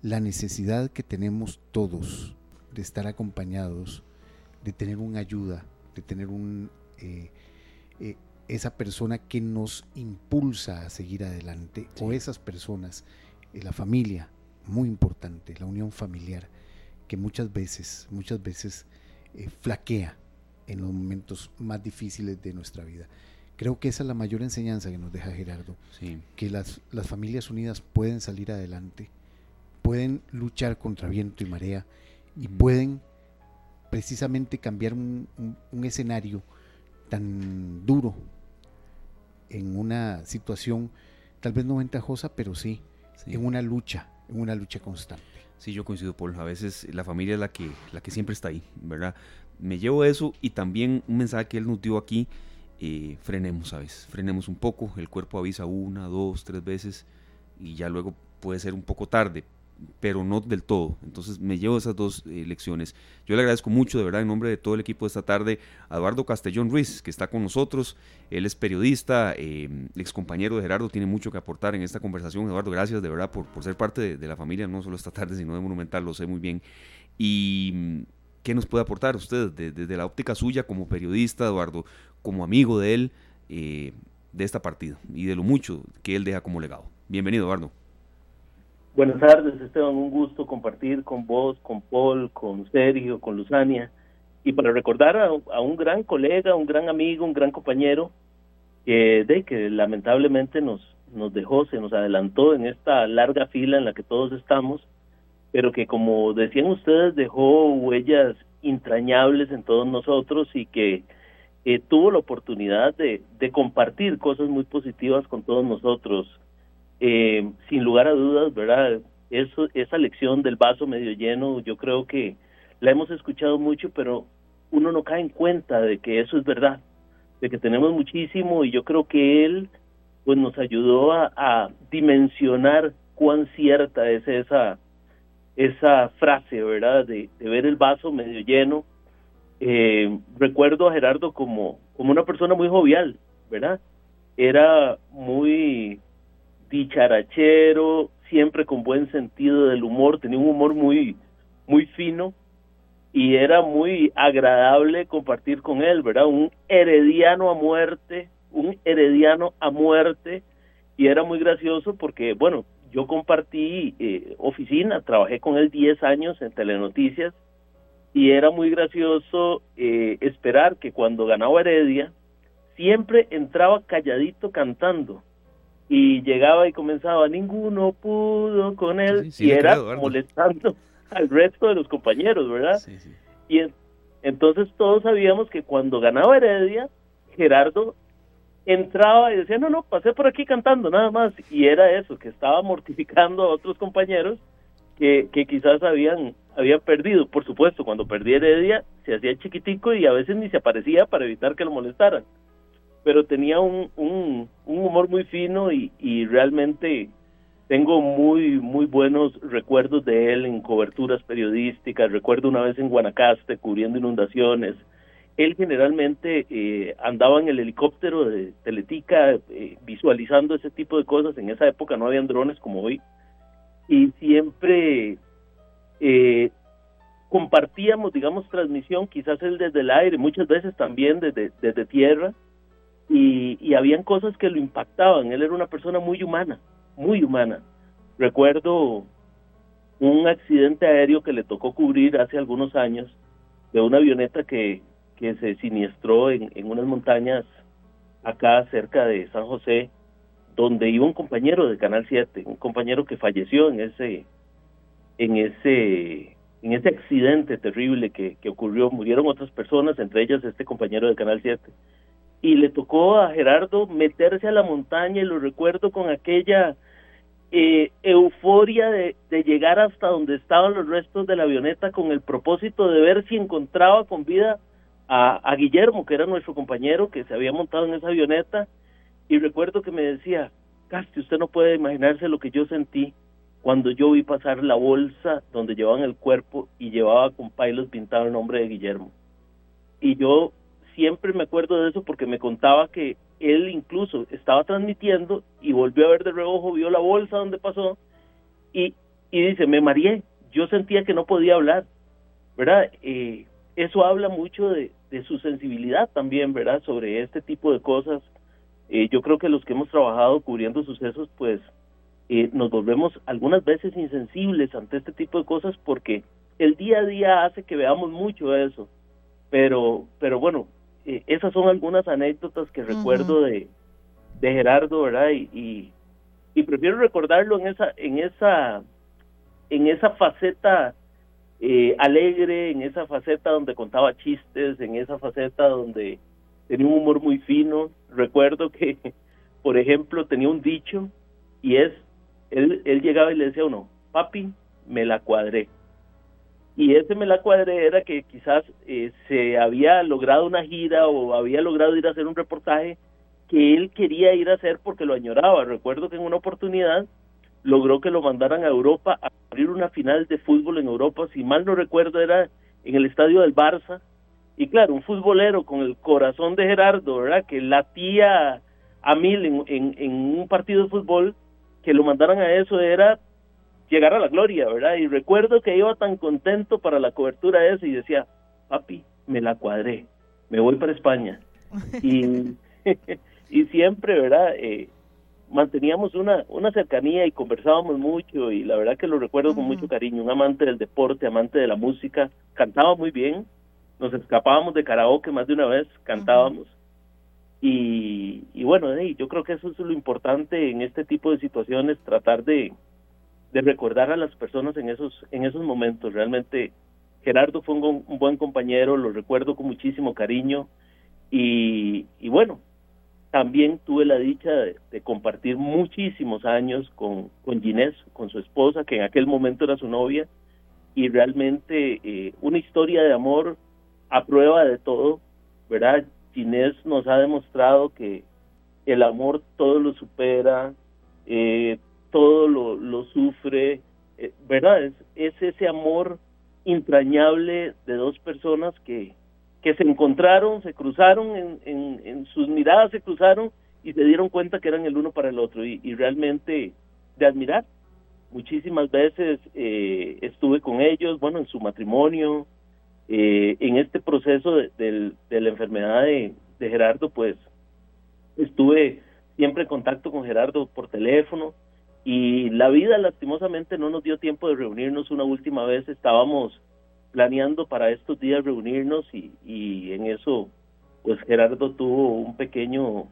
la necesidad que tenemos todos de estar acompañados, de tener una ayuda, de tener un, eh, eh, esa persona que nos impulsa a seguir adelante, o esas personas, eh, la familia, muy importante, la unión familiar, que muchas veces, muchas veces flaquea en los momentos más difíciles de nuestra vida. Creo que esa es la mayor enseñanza que nos deja Gerardo, que las, las familias unidas pueden salir adelante, pueden luchar contra viento y marea y pueden precisamente cambiar un, escenario tan duro en una situación tal vez no ventajosa, pero sí, en una lucha, en una lucha constante. Sí, yo coincido, Paul. A veces la familia es la que, la que siempre está ahí, ¿verdad? Me llevo eso y también un mensaje que él nos dio aquí, eh, frenemos, ¿sabes? Frenemos un poco, el cuerpo avisa una, dos, tres veces y ya luego puede ser un poco tarde, pero no del todo. Entonces me llevo esas dos eh, lecciones. Yo le agradezco mucho, de verdad, en nombre de todo el equipo de esta tarde, a Eduardo Castellón Ruiz, que está con nosotros. Él es periodista, eh, ex compañero de Gerardo, tiene mucho que aportar en esta conversación. Eduardo, gracias de verdad por, por ser parte de, la familia, no solo esta tarde, sino de Monumental, lo sé muy bien. Y ¿qué nos puede aportar usted desde, la óptica suya como periodista, Eduardo, como amigo de él, eh, de esta partida y de lo mucho que él deja como legado? Bienvenido, Eduardo. Buenas tardes, Esteban. Un gusto compartir con vos, con Paul, con Sergio, con Luzania y para recordar a, un gran colega, un gran amigo, un gran compañero, que, de, que lamentablemente nos, nos dejó, se nos adelantó en esta larga fila en la que todos estamos, pero que como decían ustedes dejó huellas entrañables en todos nosotros y que eh, tuvo la oportunidad de, de, compartir cosas muy positivas con todos nosotros. Eh, sin lugar a dudas, ¿verdad? Eso, esa lección del vaso medio lleno, yo creo que la hemos escuchado mucho, pero uno no cae en cuenta de que eso es verdad, de que tenemos muchísimo y yo creo que él pues nos ayudó a, dimensionar cuán cierta es esa esa frase, ¿verdad? De, de ver el vaso medio lleno. Eh, recuerdo a Gerardo como, como una persona muy jovial, ¿verdad? Era muy dicharachero, siempre con buen sentido del humor, tenía un humor muy, muy fino y era muy agradable compartir con él, ¿verdad? Un herediano a muerte, un herediano a muerte y era muy gracioso porque, bueno, yo compartí eh, oficina, trabajé con él 10 años en Telenoticias y era muy gracioso eh, esperar que cuando ganaba Heredia siempre entraba calladito cantando y llegaba y comenzaba ninguno pudo con él y era molestando al resto de los compañeros, ¿verdad? Y entonces todos sabíamos que cuando ganaba Heredia, Gerardo entraba y decía, no, no, pasé por aquí cantando nada más. Y era eso, que estaba mortificando a otros compañeros que, que quizás habían, habían perdido. Por supuesto, cuando perdí Heredia, se hacía chiquitico y a veces ni se aparecía para evitar que lo molestaran. Pero tenía un, un, humor muy fino y, y realmente tengo muy, muy buenos recuerdos de él en coberturas periodísticas. Recuerdo una vez en Guanacaste cubriendo inundaciones él generalmente eh, andaba en el helicóptero de Teletica eh, visualizando ese tipo de cosas. En esa época no habían drones como hoy. Y siempre eh, compartíamos, digamos, transmisión, quizás él desde el aire, muchas veces también desde, desde tierra. Y, y habían cosas que lo impactaban. Él era una persona muy humana, muy humana. Recuerdo un accidente aéreo que le tocó cubrir hace algunos años de una avioneta que que se siniestró en, en unas montañas acá cerca de San José, donde iba un compañero de Canal 7, un compañero que falleció en ese, en ese, en ese accidente terrible que, que ocurrió. Murieron otras personas, entre ellas este compañero de Canal 7. Y le tocó a Gerardo meterse a la montaña y lo recuerdo con aquella eh, euforia de, llegar hasta donde estaban los restos de la avioneta con el propósito de ver si encontraba con vida a, Guillermo, que era nuestro compañero, que se había montado en esa avioneta, y recuerdo que me decía, Casti, usted no puede imaginarse lo que yo sentí cuando yo vi pasar la bolsa donde llevaban el cuerpo y llevaba con pailos pintado el nombre de Guillermo. Y yo siempre me acuerdo de eso porque me contaba que él incluso estaba transmitiendo y volvió a ver de reojo, vio la bolsa donde pasó y, y dice, me mareé, yo sentía que no podía hablar, ¿verdad? Eh, eso habla mucho de, su sensibilidad también, ¿verdad? Sobre este tipo de cosas. Eh, yo creo que los que hemos trabajado cubriendo sucesos, pues eh, nos volvemos algunas veces insensibles ante este tipo de cosas porque el día a día hace que veamos mucho eso. Pero, pero bueno, eh, esas son algunas anécdotas que recuerdo de, de Gerardo, ¿verdad? Y, y, y prefiero recordarlo en esa, en esa, en esa faceta eh, alegre, en esa faceta donde contaba chistes, en esa faceta donde tenía un humor muy fino. Recuerdo que, por ejemplo, tenía un dicho y es, él, él llegaba y le decía a uno, papi, me la cuadré. Y ese me la cuadré era que quizás eh, se había logrado una gira o había logrado ir a hacer un reportaje que él quería ir a hacer porque lo añoraba. Recuerdo que en una oportunidad logró que lo mandaran a Europa a abrir una final de fútbol en Europa, si mal no recuerdo era en el estadio del Barça, y claro, un futbolero con el corazón de Gerardo, ¿verdad? Que latía a mil en, un partido de fútbol, que lo mandaran a eso era llegar a la gloria, ¿verdad? Y recuerdo que iba tan contento para la cobertura eso y decía, papi, me la cuadré, me voy para España. y, y siempre, ¿verdad? Eh, manteníamos una, una cercanía y conversábamos mucho y la verdad que lo recuerdo con mucho cariño, un amante del deporte, amante de la música, cantaba muy bien nos escapábamos de karaoke más de una vez, cantábamos. y, y, bueno, yo creo que eso es lo importante en este tipo de situaciones, tratar de, de recordar a las personas en esos, en esos momentos. Realmente Gerardo fue un, buen compañero, lo recuerdo con muchísimo cariño y, bueno, también tuve la dicha de, compartir muchísimos años con, con Ginés, con su esposa, que en aquel momento era su novia, y realmente eh, una historia de amor a prueba de todo, ¿verdad? Ginés nos ha demostrado que el amor todo lo supera, eh, todo lo, sufre, eh, ¿verdad? Es, es, ese amor entrañable de dos personas que, que se encontraron, se cruzaron, en, en, sus miradas se cruzaron y se dieron cuenta que eran el uno para el otro y, realmente de admirar. Muchísimas veces eh, estuve con ellos, bueno, en su matrimonio, eh, en este proceso de, de, la enfermedad de, de, Gerardo, pues estuve siempre en contacto con Gerardo por teléfono y la vida lastimosamente no nos dio tiempo de reunirnos una última vez, estábamos planeando para estos días reunirnos y, y en eso pues Gerardo tuvo un pequeño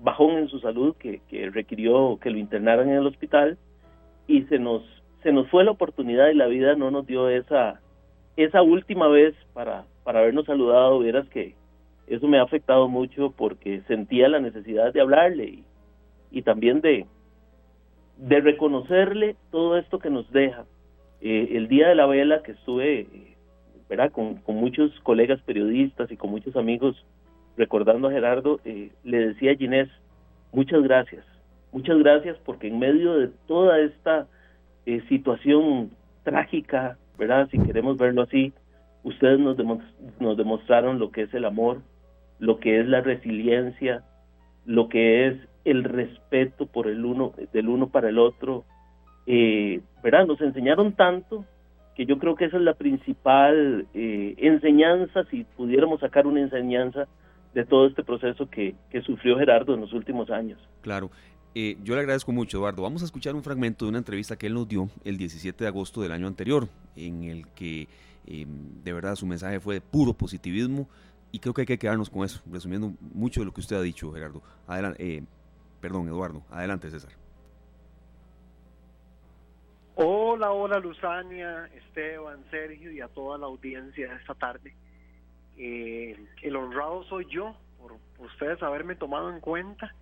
bajón en su salud que, que, requirió que lo internaran en el hospital y se nos se nos fue la oportunidad y la vida no nos dio esa esa última vez para para habernos saludado. Vieras que eso me ha afectado mucho porque sentía la necesidad de hablarle y, y también de de reconocerle todo esto que nos deja. Eh, el día de la vela que estuve con, muchos colegas periodistas y con muchos amigos recordando a Gerardo, eh, le decía a Ginés, muchas gracias, muchas gracias porque en medio de toda esta eh, situación trágica, ¿verdad? Si queremos verlo así, ustedes nos, nos demostraron lo que es el amor, lo que es la resiliencia, lo que es el respeto por el uno, del uno para el otro, eh, ¿verdad? Nos enseñaron tanto que yo creo que esa es la principal eh, enseñanza, si pudiéramos sacar una enseñanza de todo este proceso que, sufrió Gerardo en los últimos años. Claro. Eh, yo le agradezco mucho, Eduardo. Vamos a escuchar un fragmento de una entrevista que él nos dio el 17 de agosto del año anterior, en el que em, de verdad su mensaje fue de puro positivismo y creo que hay que quedarnos con eso, resumiendo mucho de lo que usted ha dicho, Gerardo. Adelante, eh, perdón, Eduardo. Adelante, César. Hola, hola Luzania, Esteban, Sergio y a toda la audiencia de esta tarde. Eh, el honrado soy yo por, ustedes haberme tomado en cuenta.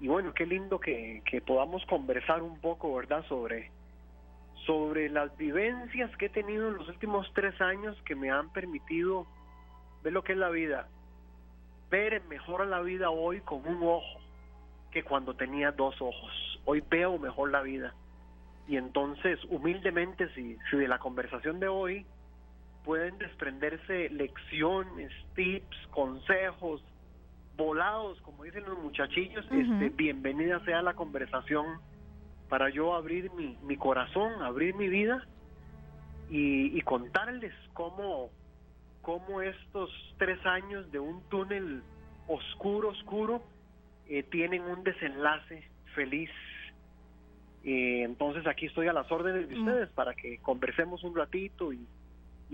Y bueno, qué lindo que, podamos conversar un poco, ¿verdad?, sobre, sobre las vivencias que he tenido en los últimos tres años que me han permitido ver lo que es la vida. Ver mejor la vida hoy con un ojo que cuando tenía dos ojos. Hoy veo mejor la vida y entonces, humildemente, si, si de la conversación de hoy pueden desprenderse lecciones, tips, consejos, volados, como dicen los muchachillos, este, bienvenida sea la conversación para yo abrir mi, mi corazón, abrir mi vida y, contarles cómo, cómo estos tres años de un túnel oscuro, oscuro, eh, tienen un desenlace feliz eh, entonces aquí estoy a las órdenes de mm. ustedes para que conversemos un ratito y,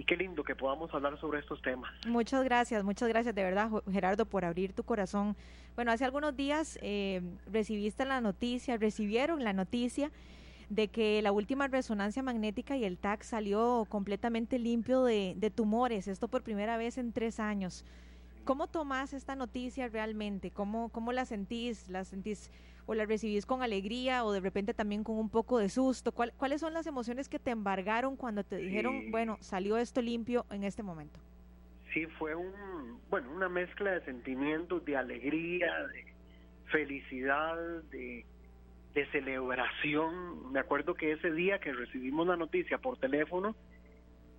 qué lindo que podamos hablar sobre estos temas. Muchas gracias, muchas gracias de verdad Gerardo por abrir tu corazón. Bueno, hace algunos días eh, recibiste la noticia, recibieron la noticia de que la última resonancia magnética y el TAC salió completamente limpio de, de tumores, esto por primera vez en tres años. ¿Cómo tomás esta noticia realmente? ¿Cómo, cómo la sentís? ¿La sentís o la recibís con alegría o de repente también con un poco de susto? ¿Cuáles son las emociones que te embargaron cuando te dijeron, bueno, salió esto limpio en este momento? Sí, fue un, bueno, una mezcla de sentimientos, de alegría, de felicidad, de, de celebración. Me acuerdo que ese día que recibimos la noticia por teléfono,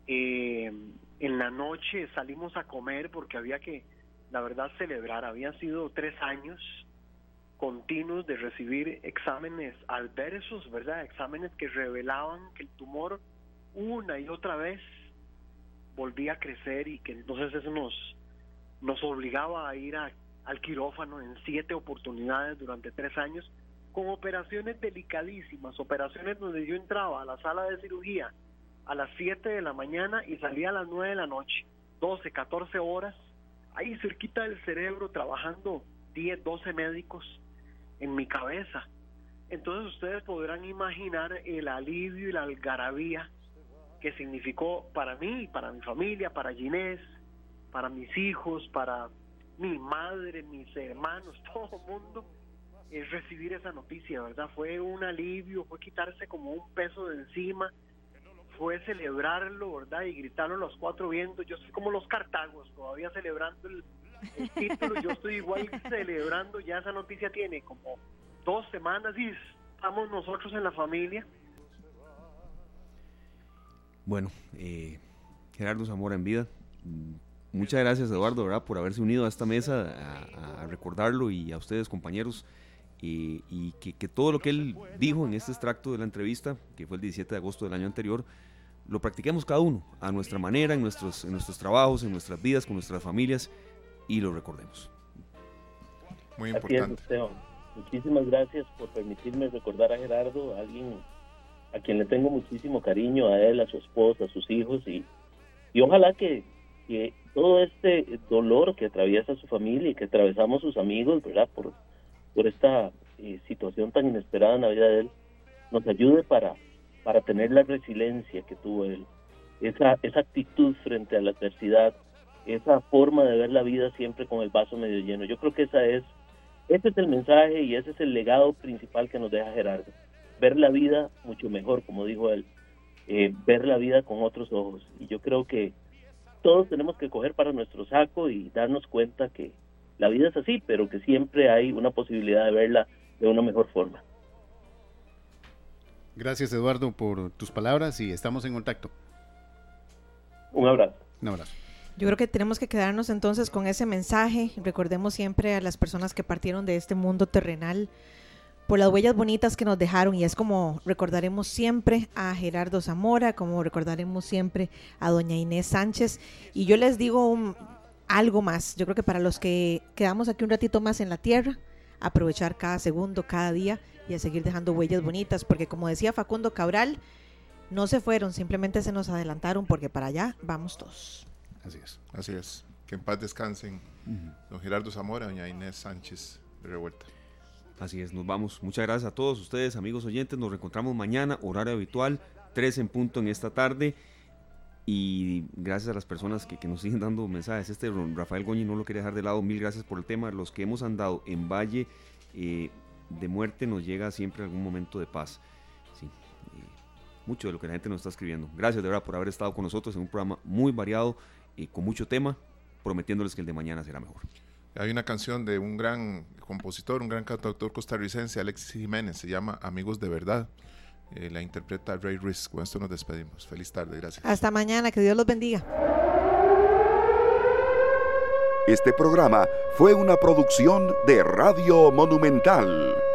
eh, en la noche salimos a comer porque había que, la verdad, celebrar. Habían sido tres años continuos de recibir exámenes adversos, ¿verdad? Exámenes que revelaban que el tumor una y otra vez volvía a crecer y que entonces eso nos, nos obligaba a ir al quirófano en siete oportunidades durante tres años con operaciones delicadísimas, operaciones donde yo entraba a la sala de cirugía a las siete de la mañana y salía a las nueve de la noche. 12, 14 horas, ahí cerquita del cerebro, trabajando 10, 12 médicos en mi cabeza. Entonces ustedes podrán imaginar el alivio y la algarabía que significó para mí, para mi familia, para Ginés, para mis hijos, para mi madre, mis hermanos, todo el mundo, es recibir esa noticia, ¿verdad? Fue un alivio, fue quitarse como un peso de encima, fue celebrarlo, ¿verdad? Y gritarlo los cuatro vientos. Yo soy como los cartagos, todavía celebrando el, título, yo estoy igual celebrando, ya esa noticia tiene como dos semanas y estamos nosotros en la familia. Bueno, eh, Gerardo Zamora en vida. Muchas gracias Eduardo ¿verdad? por haberse unido a esta mesa a, recordarlo y a ustedes compañeros y que, que, todo lo que él dijo en este extracto de la entrevista, que fue el 17 de agosto del año anterior, lo practiquemos cada uno a nuestra manera, en nuestros, en nuestros trabajos, en nuestras vidas, con nuestras familias y lo recordemos. Muy importante. Es, Muchísimas gracias por permitirme recordar a Gerardo, a alguien a quien le tengo muchísimo cariño, a él, a su esposa, a sus hijos y, y ojalá que, que todo este dolor que atraviesa su familia y que atravesamos sus amigos, ¿verdad? Por, por esta eh, situación tan inesperada en la vida de él, nos ayude para, para tener la resiliencia que tuvo él, esa, esa actitud frente a la adversidad, esa forma de ver la vida siempre con el vaso medio lleno. Yo creo que esa es, ese es el mensaje y ese es el legado principal que nos deja Gerardo. Ver la vida mucho mejor, como dijo él, eh, ver la vida con otros ojos. Y yo creo que todos tenemos que coger para nuestro saco y darnos cuenta que la vida es así, pero que siempre hay una posibilidad de verla de una mejor forma. Gracias Eduardo por tus palabras y estamos en contacto. Un abrazo. Un abrazo. Yo creo que tenemos que quedarnos entonces con ese mensaje. Recordemos siempre a las personas que partieron de este mundo terrenal por las huellas bonitas que nos dejaron y es como recordaremos siempre a Gerardo Zamora, como recordaremos siempre a doña Inés Sánchez. Y yo les digo un, algo más, yo creo que para los que quedamos aquí un ratito más en la tierra, aprovechar cada segundo, cada día y a seguir dejando huellas bonitas, porque como decía Facundo Cabral, no se fueron, simplemente se nos adelantaron porque para allá vamos todos. Así es. Así es. Que en paz descansen uh -huh. don Gerardo Zamora, doña Inés Sánchez de Revuelta. Así es, nos vamos. Muchas gracias a todos ustedes, amigos oyentes. Nos reencontramos mañana, horario habitual, 3 en punto en esta tarde. Y gracias a las personas que, nos siguen dando mensajes. Este Rafael Goñi no lo quería dejar de lado. Mil gracias por el tema. Los que hemos andado en Valle eh, de Muerte nos llega siempre algún momento de paz. Eh, mucho de lo que la gente nos está escribiendo. Gracias de verdad por haber estado con nosotros en un programa muy variado y con mucho tema, prometiéndoles que el de mañana será mejor. Hay una canción de un gran compositor, un gran cantautor costarricense, Alexis Jiménez, se llama Amigos de Verdad. Eh, la interpreta Ray Risk. Con esto nos despedimos. Feliz tarde, gracias. Hasta mañana, que Dios los bendiga. Este programa fue una producción de Radio Monumental.